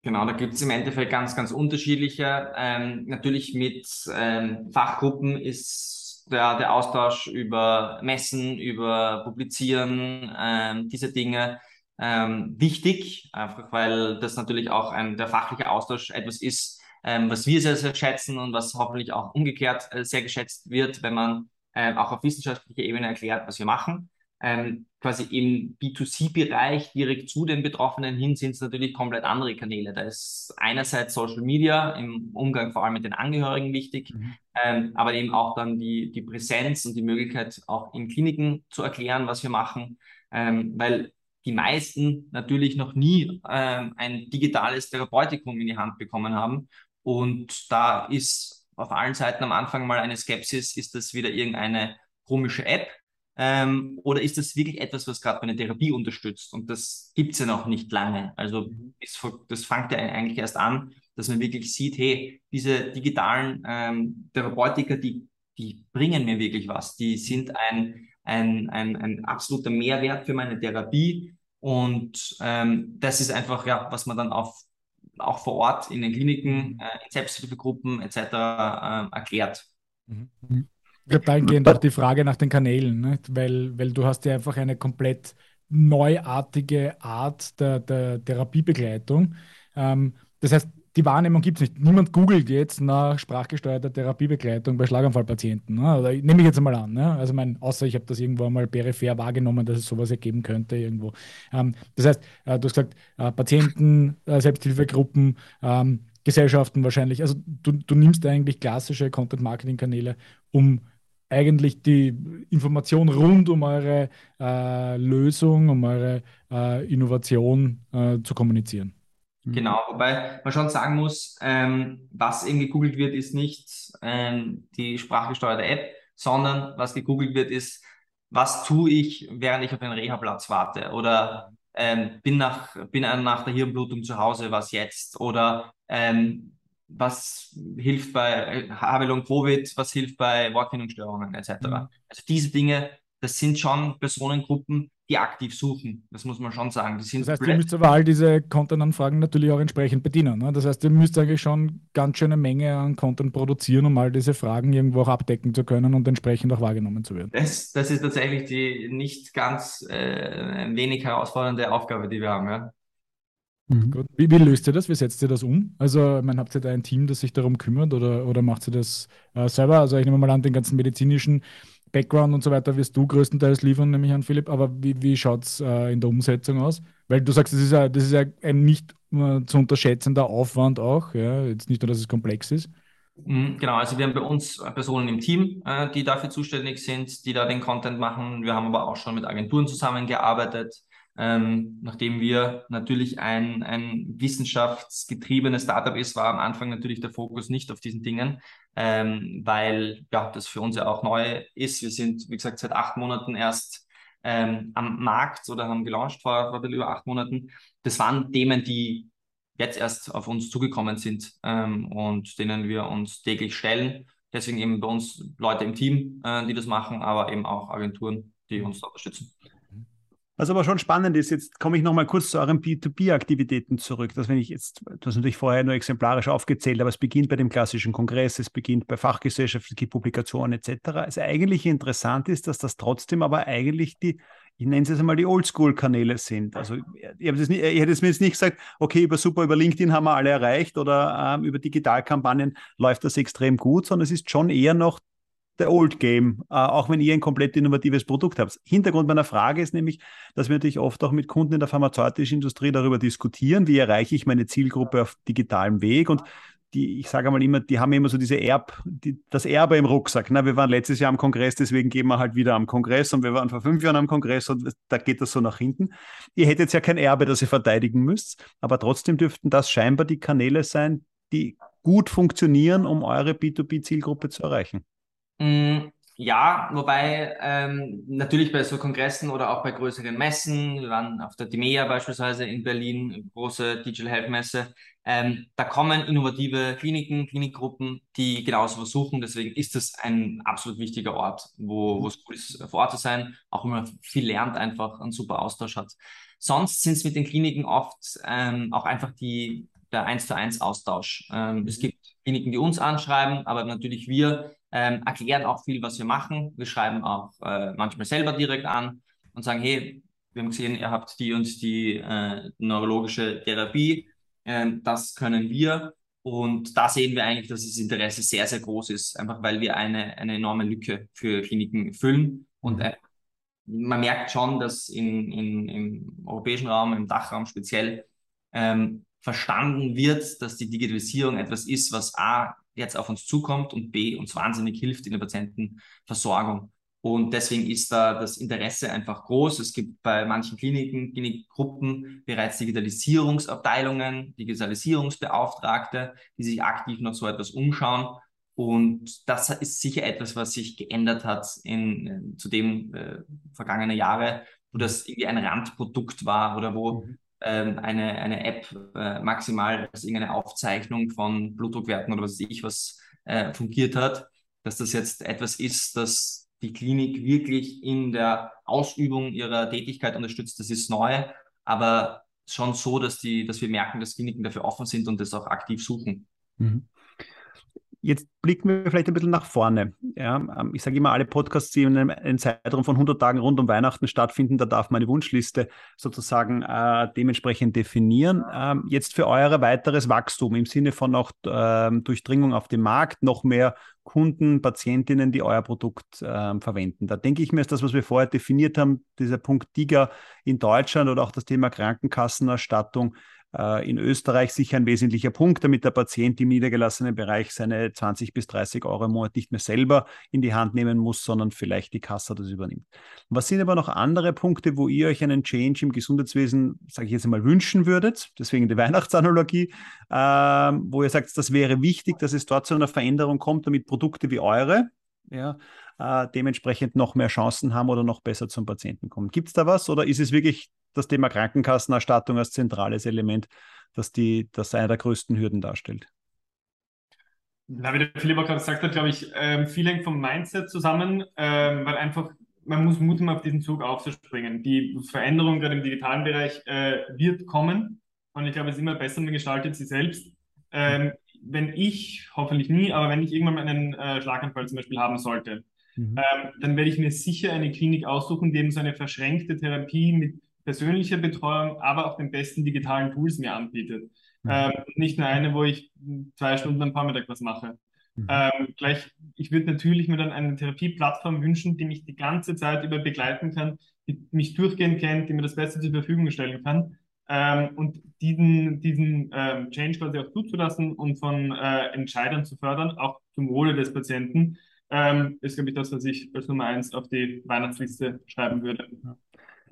Speaker 2: Genau, da gibt es im Endeffekt ganz, ganz unterschiedliche. Ähm, natürlich mit ähm, Fachgruppen ist der, der Austausch über Messen, über Publizieren, ähm, diese Dinge ähm, wichtig, einfach weil das natürlich auch ein, der fachliche Austausch etwas ist, ähm, was wir sehr, sehr schätzen und was hoffentlich auch umgekehrt äh, sehr geschätzt wird, wenn man äh, auch auf wissenschaftlicher Ebene erklärt, was wir machen. Ähm, quasi im B2C-Bereich direkt zu den Betroffenen hin sind es natürlich komplett andere Kanäle. Da ist einerseits Social Media im Umgang vor allem mit den Angehörigen wichtig, mhm. ähm, aber eben auch dann die, die Präsenz und die Möglichkeit auch in Kliniken zu erklären, was wir machen, ähm, weil die meisten natürlich noch nie ähm, ein digitales Therapeutikum in die Hand bekommen haben. Und da ist auf allen Seiten am Anfang mal eine Skepsis, ist das wieder irgendeine komische App? Ähm, oder ist das wirklich etwas, was gerade eine Therapie unterstützt? Und das gibt es ja noch nicht lange. Also das, das fängt ja eigentlich erst an, dass man wirklich sieht, hey, diese digitalen ähm, Therapeutiker, die, die bringen mir wirklich was. Die sind ein, ein, ein, ein absoluter Mehrwert für meine Therapie. Und ähm, das ist einfach, ja, was man dann auf, auch vor Ort in den Kliniken, äh, in Selbsthilfegruppen etc. Äh, erklärt.
Speaker 1: Mhm. Ich glaube, dahingehend auch die Frage nach den Kanälen, ne? weil, weil du hast ja einfach eine komplett neuartige Art der, der Therapiebegleitung. Ähm, das heißt, die Wahrnehmung gibt es nicht. Niemand googelt jetzt nach sprachgesteuerter Therapiebegleitung bei Schlaganfallpatienten. Ne? Nehme ich jetzt mal an. Ne? Also mein, außer ich habe das irgendwo einmal peripher wahrgenommen, dass es sowas ergeben könnte irgendwo. Ähm, das heißt, äh, du hast gesagt, äh, Patienten, äh, Selbsthilfegruppen, ähm, Gesellschaften wahrscheinlich. Also du, du nimmst eigentlich klassische Content-Marketing-Kanäle, um eigentlich die Information rund um eure äh, Lösung, um eure äh, Innovation äh, zu kommunizieren.
Speaker 2: Mhm. Genau, wobei man schon sagen muss, ähm, was eben gegoogelt wird, ist nicht ähm, die sprachgesteuerte App, sondern was gegoogelt wird, ist, was tue ich, während ich auf den Reha-Platz warte oder ähm, bin, nach, bin nach der Hirnblutung zu Hause, was jetzt oder ähm, was hilft bei habe Long Covid, was hilft bei Wortfindungsstörungen etc. Mhm. Also diese Dinge, das sind schon Personengruppen, die aktiv suchen. Das muss man schon sagen.
Speaker 1: das heißt, ihr müsst aber all diese Content-Anfragen natürlich auch entsprechend bedienen. Ne? Das heißt, ihr müsst eigentlich schon ganz schöne Menge an Content produzieren, um all diese Fragen irgendwo auch abdecken zu können und entsprechend auch wahrgenommen zu werden.
Speaker 2: Das, das ist tatsächlich die nicht ganz äh, wenig herausfordernde Aufgabe, die wir haben. Ja?
Speaker 1: Mhm. Wie, wie, löst ihr das? Wie setzt ihr das um? Also, meine, habt ihr da ein Team, das sich darum kümmert oder, oder macht ihr das äh, selber? Also, ich nehme mal an, den ganzen medizinischen Background und so weiter wirst du größtenteils liefern, nämlich an Philipp. Aber wie, wie schaut es äh, in der Umsetzung aus? Weil du sagst, das ist ja, das ist ja ein nicht äh, zu unterschätzender Aufwand auch. Ja? Jetzt nicht nur, dass es komplex ist.
Speaker 2: Mhm, genau, also wir haben bei uns Personen im Team, äh, die dafür zuständig sind, die da den Content machen. Wir haben aber auch schon mit Agenturen zusammengearbeitet ähm, nachdem wir natürlich ein, ein wissenschaftsgetriebenes Startup ist, war am Anfang natürlich der Fokus nicht auf diesen Dingen, ähm, weil ja, das für uns ja auch neu ist. Wir sind, wie gesagt, seit acht Monaten erst ähm, am Markt oder haben gelauncht vor, vor über acht Monaten. Das waren Themen, die jetzt erst auf uns zugekommen sind ähm, und denen wir uns täglich stellen. Deswegen eben bei uns Leute im Team, äh, die das machen, aber eben auch Agenturen, die uns da unterstützen.
Speaker 3: Was aber schon spannend ist, jetzt komme ich nochmal kurz zu euren B2B-Aktivitäten zurück. Das, wenn ich jetzt, du hast natürlich vorher nur exemplarisch aufgezählt, aber es beginnt bei dem klassischen Kongress, es beginnt bei fachgesellschaftlichen Publikationen etc. Das eigentlich interessant ist, dass das trotzdem aber eigentlich die, ich nenne es jetzt einmal die Oldschool-Kanäle sind. Also ich, das nicht, ich hätte es mir jetzt nicht gesagt, okay, über super, über LinkedIn haben wir alle erreicht oder ähm, über Digitalkampagnen läuft das extrem gut, sondern es ist schon eher noch der Old Game, äh, auch wenn ihr ein komplett innovatives Produkt habt. Hintergrund meiner Frage ist nämlich, dass wir natürlich oft auch mit Kunden in der pharmazeutischen Industrie darüber diskutieren, wie erreiche ich meine Zielgruppe auf digitalem Weg und die, ich sage mal immer, die haben immer so diese Erb, die, das Erbe im Rucksack. Na, wir waren letztes Jahr am Kongress, deswegen gehen wir halt wieder am Kongress und wir waren vor fünf Jahren am Kongress und da geht das so nach hinten. Ihr hättet ja kein Erbe, das ihr verteidigen müsst, aber trotzdem dürften das scheinbar die Kanäle sein, die gut funktionieren, um eure B2B-Zielgruppe zu erreichen.
Speaker 2: Mm, ja, wobei ähm, natürlich bei so Kongressen oder auch bei größeren Messen, wir waren auf der DIMEA beispielsweise in Berlin, große Digital Health Messe, ähm, da kommen innovative Kliniken, Klinikgruppen, die genauso versuchen. Deswegen ist das ein absolut wichtiger Ort, wo, wo es cool ist, vor Ort zu sein, auch wenn man viel lernt, einfach einen super Austausch hat. Sonst sind es mit den Kliniken oft ähm, auch einfach die, der 1 zu 1 Austausch. Ähm, es gibt Kliniken, die uns anschreiben, aber natürlich wir ähm, erklären auch viel, was wir machen. Wir schreiben auch äh, manchmal selber direkt an und sagen, hey, wir haben gesehen, ihr habt die und die äh, neurologische Therapie, ähm, das können wir. Und da sehen wir eigentlich, dass das Interesse sehr, sehr groß ist, einfach weil wir eine, eine enorme Lücke für Kliniken füllen. Und äh, man merkt schon, dass in, in, im europäischen Raum, im Dachraum speziell, ähm, verstanden wird, dass die Digitalisierung etwas ist, was A, jetzt auf uns zukommt und B, uns wahnsinnig hilft in der Patientenversorgung. Und deswegen ist da das Interesse einfach groß. Es gibt bei manchen Kliniken, Klinikgruppen bereits Digitalisierungsabteilungen, Digitalisierungsbeauftragte, die sich aktiv nach so etwas umschauen. Und das ist sicher etwas, was sich geändert hat in, in zu dem äh, vergangene Jahre, wo das irgendwie ein Randprodukt war oder wo mhm. Ähm, eine, eine App äh, maximal als irgendeine Aufzeichnung von Blutdruckwerten oder was weiß ich was äh, fungiert hat, dass das jetzt etwas ist, das die Klinik wirklich in der Ausübung ihrer Tätigkeit unterstützt. Das ist neu, aber schon so, dass, die, dass wir merken, dass Kliniken dafür offen sind und das auch aktiv suchen. Mhm.
Speaker 3: Jetzt blicken wir vielleicht ein bisschen nach vorne. Ja, ähm, ich sage immer, alle Podcasts, die in einem, Zeitraum von 100 Tagen rund um Weihnachten stattfinden, da darf man eine Wunschliste sozusagen äh, dementsprechend definieren. Ähm, jetzt für euer weiteres Wachstum im Sinne von auch ähm, Durchdringung auf dem Markt, noch mehr Kunden, Patientinnen, die euer Produkt äh, verwenden. Da denke ich mir, ist das, was wir vorher definiert haben, dieser Punkt DIGA in Deutschland oder auch das Thema Krankenkassenerstattung, in Österreich sicher ein wesentlicher Punkt, damit der Patient im niedergelassenen Bereich seine 20 bis 30 Euro im Monat nicht mehr selber in die Hand nehmen muss, sondern vielleicht die Kasse das übernimmt. Was sind aber noch andere Punkte, wo ihr euch einen Change im Gesundheitswesen, sage ich jetzt einmal, wünschen würdet? Deswegen die Weihnachtsanalogie, äh, wo ihr sagt, das wäre wichtig, dass es dort zu einer Veränderung kommt, damit Produkte wie eure, ja, äh, dementsprechend noch mehr Chancen haben oder noch besser zum Patienten kommen. Gibt es da was oder ist es wirklich das Thema Krankenkassenerstattung als zentrales Element, das, die, das einer der größten Hürden darstellt.
Speaker 4: Na, wie der Philipp auch gerade gesagt hat, glaube ich, ähm, viel hängt vom Mindset zusammen, ähm, weil einfach man muss Mut haben, auf diesen Zug aufzuspringen. Die Veränderung gerade im digitalen Bereich äh, wird kommen und ich glaube, es ist immer besser, man gestaltet sie selbst. Ähm, wenn ich, hoffentlich nie, aber wenn ich irgendwann mal einen äh, Schlaganfall zum Beispiel haben sollte, mhm. ähm, dann werde ich mir sicher eine Klinik aussuchen, die eben so eine verschränkte Therapie mit persönliche Betreuung, aber auch den besten digitalen Tools mir anbietet. Mhm. Ähm, nicht nur eine, wo ich zwei Stunden am Vormittag was mache. Mhm. Ähm, gleich, ich würde natürlich mir dann eine Therapieplattform wünschen, die mich die ganze Zeit über begleiten kann, die mich durchgehend kennt, die mir das Beste zur Verfügung stellen kann. Ähm, und diesen, diesen ähm, Change quasi auch zuzulassen und von äh, Entscheidern zu fördern, auch zum Wohle des Patienten, ähm, ist, glaube ich, das, was ich als Nummer eins auf die Weihnachtsliste schreiben würde.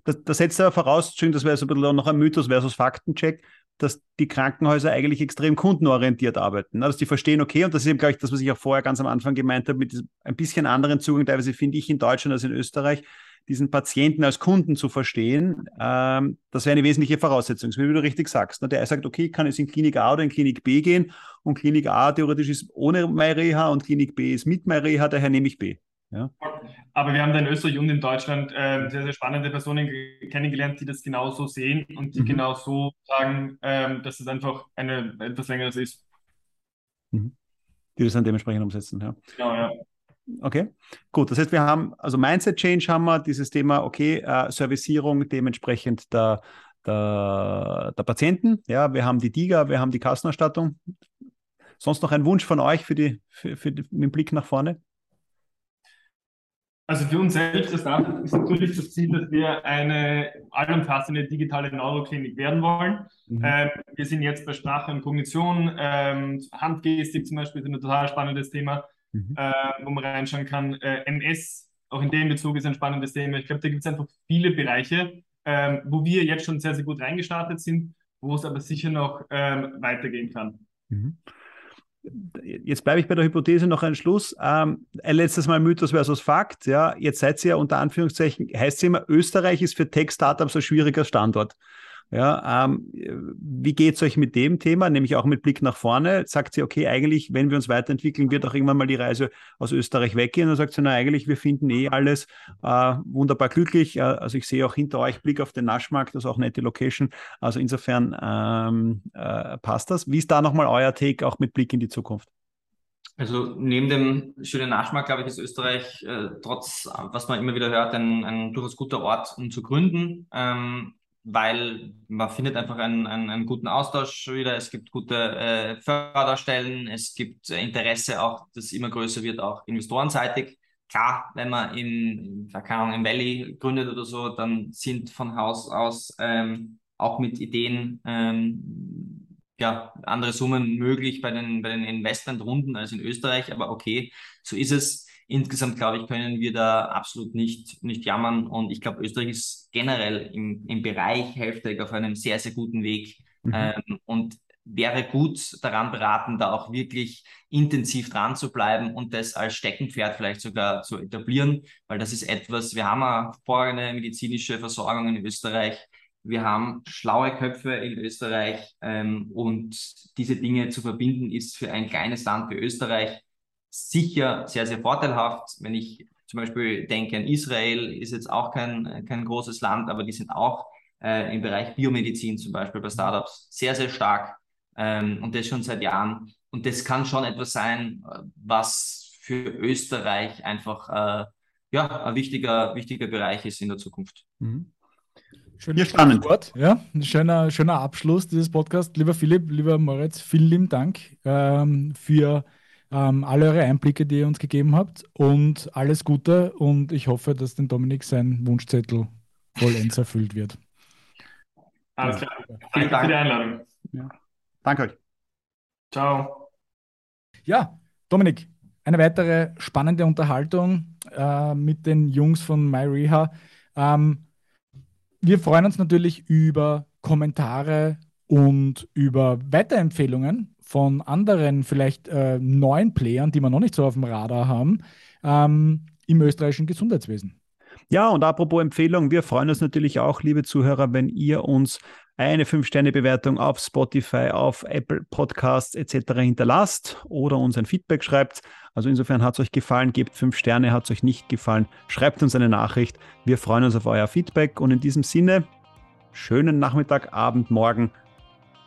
Speaker 3: Das, das setzt aber voraus, das wäre so ein bisschen noch ein Mythos versus Faktencheck, dass die Krankenhäuser eigentlich extrem kundenorientiert arbeiten. Ne? Dass die verstehen, okay, und das ist eben, glaube ich, das, was ich auch vorher ganz am Anfang gemeint habe, mit ein bisschen anderen Zugang, teilweise finde ich in Deutschland als in Österreich, diesen Patienten als Kunden zu verstehen, ähm, das wäre eine wesentliche Voraussetzung. Wie du richtig sagst. Ne? Der sagt, okay, kann es in Klinik A oder in Klinik B gehen und Klinik A theoretisch ist ohne MyReha und Klinik B ist mit MyReha, daher nehme ich B. Ja.
Speaker 4: Aber wir haben da in Österreich und in Deutschland äh, sehr, sehr spannende Personen kennengelernt, die das genauso sehen und die mhm. genau so sagen, ähm, dass es einfach eine etwas längeres ist.
Speaker 3: Mhm. Die das dann dementsprechend umsetzen, ja.
Speaker 4: Genau, ja.
Speaker 3: Okay, gut. Das heißt, wir haben, also Mindset Change haben wir, dieses Thema, okay, äh, Servicierung dementsprechend der, der, der Patienten. Ja, wir haben die DIGA, wir haben die Kassenerstattung. Sonst noch ein Wunsch von euch für die, für, für den Blick nach vorne?
Speaker 4: Also für uns selbst ist natürlich das Ziel, dass wir eine allumfassende digitale Neuroklinik werden wollen. Mhm. Ähm, wir sind jetzt bei Sprache und Kognition, ähm, Handgestik zum Beispiel ist ein total spannendes Thema, mhm. äh, wo man reinschauen kann. Äh, MS, auch in dem Bezug ist ein spannendes Thema. Ich glaube, da gibt es einfach viele Bereiche, ähm, wo wir jetzt schon sehr, sehr gut reingestartet sind, wo es aber sicher noch ähm, weitergehen kann. Mhm
Speaker 3: jetzt bleibe ich bei der Hypothese noch ein Schluss. Ähm, ein letztes Mal Mythos versus Fakt. Ja, jetzt seid ihr ja unter Anführungszeichen, heißt es immer, Österreich ist für Tech-Startups ein schwieriger Standort. Ja, ähm, wie geht es euch mit dem Thema, nämlich auch mit Blick nach vorne? Sagt sie, okay, eigentlich, wenn wir uns weiterentwickeln, wird auch irgendwann mal die Reise aus Österreich weggehen. Und sagt sie, na, eigentlich, wir finden eh alles äh, wunderbar glücklich. Äh, also ich sehe auch hinter euch Blick auf den Naschmarkt, das ist auch nette Location. Also insofern ähm, äh, passt das. Wie ist da nochmal euer Take, auch mit Blick in die Zukunft?
Speaker 2: Also neben dem schönen Nachschmack, glaube ich, ist Österreich äh, trotz, was man immer wieder hört, ein, ein durchaus guter Ort, um zu gründen. Ähm, weil man findet einfach einen, einen, einen guten Austausch wieder. Es gibt gute äh, Förderstellen, es gibt Interesse auch, das immer größer wird, auch investorenseitig. Klar, wenn man in, Ahnung, im Valley gründet oder so, dann sind von Haus aus ähm, auch mit Ideen ähm, ja, andere Summen möglich bei den, bei den Investmentrunden als in Österreich, aber okay, so ist es. Insgesamt, glaube ich, können wir da absolut nicht, nicht jammern und ich glaube, Österreich ist generell im, im Bereich Healthtech auf einem sehr, sehr guten Weg mhm. ähm, und wäre gut daran beraten, da auch wirklich intensiv dran zu bleiben und das als Steckenpferd vielleicht sogar zu etablieren, weil das ist etwas, wir haben eine vorrangige medizinische Versorgung in Österreich, wir haben schlaue Köpfe in Österreich ähm, und diese Dinge zu verbinden ist für ein kleines Land wie Österreich sicher sehr, sehr vorteilhaft. Wenn ich zum Beispiel denke an Israel, ist jetzt auch kein, kein großes Land, aber die sind auch äh, im Bereich Biomedizin zum Beispiel bei Startups sehr, sehr stark ähm, und das schon seit Jahren. Und das kann schon etwas sein, was für Österreich einfach äh, ja, ein wichtiger, wichtiger Bereich ist in der Zukunft.
Speaker 1: Mhm. Schönes spannend. Wort. Ja, ein schöner, schöner Abschluss dieses Podcasts. Lieber Philipp, lieber Moritz, vielen lieben Dank ähm, für ähm, alle eure Einblicke, die ihr uns gegeben habt und alles Gute und ich hoffe, dass den Dominik sein Wunschzettel vollends erfüllt wird.
Speaker 4: Alles klar. Vielen Dank für die Einladung.
Speaker 3: Ja. Danke euch.
Speaker 4: Ciao.
Speaker 1: Ja, Dominik, eine weitere spannende Unterhaltung äh, mit den Jungs von MyReha. Ähm, wir freuen uns natürlich über Kommentare und über Weiterempfehlungen von anderen, vielleicht äh, neuen Playern, die wir noch nicht so auf dem Radar haben, ähm, im österreichischen Gesundheitswesen.
Speaker 3: Ja, und apropos Empfehlung, wir freuen uns natürlich auch, liebe Zuhörer, wenn ihr uns eine 5-Sterne-Bewertung auf Spotify, auf Apple Podcasts etc. hinterlasst oder uns ein Feedback schreibt. Also insofern hat es euch gefallen, gebt 5 Sterne, hat es euch nicht gefallen, schreibt uns eine Nachricht. Wir freuen uns auf euer Feedback und in diesem Sinne, schönen Nachmittag, Abend, Morgen,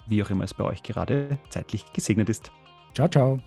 Speaker 3: wie auch immer es bei euch gerade zeitlich gesegnet ist.
Speaker 1: Ciao, ciao.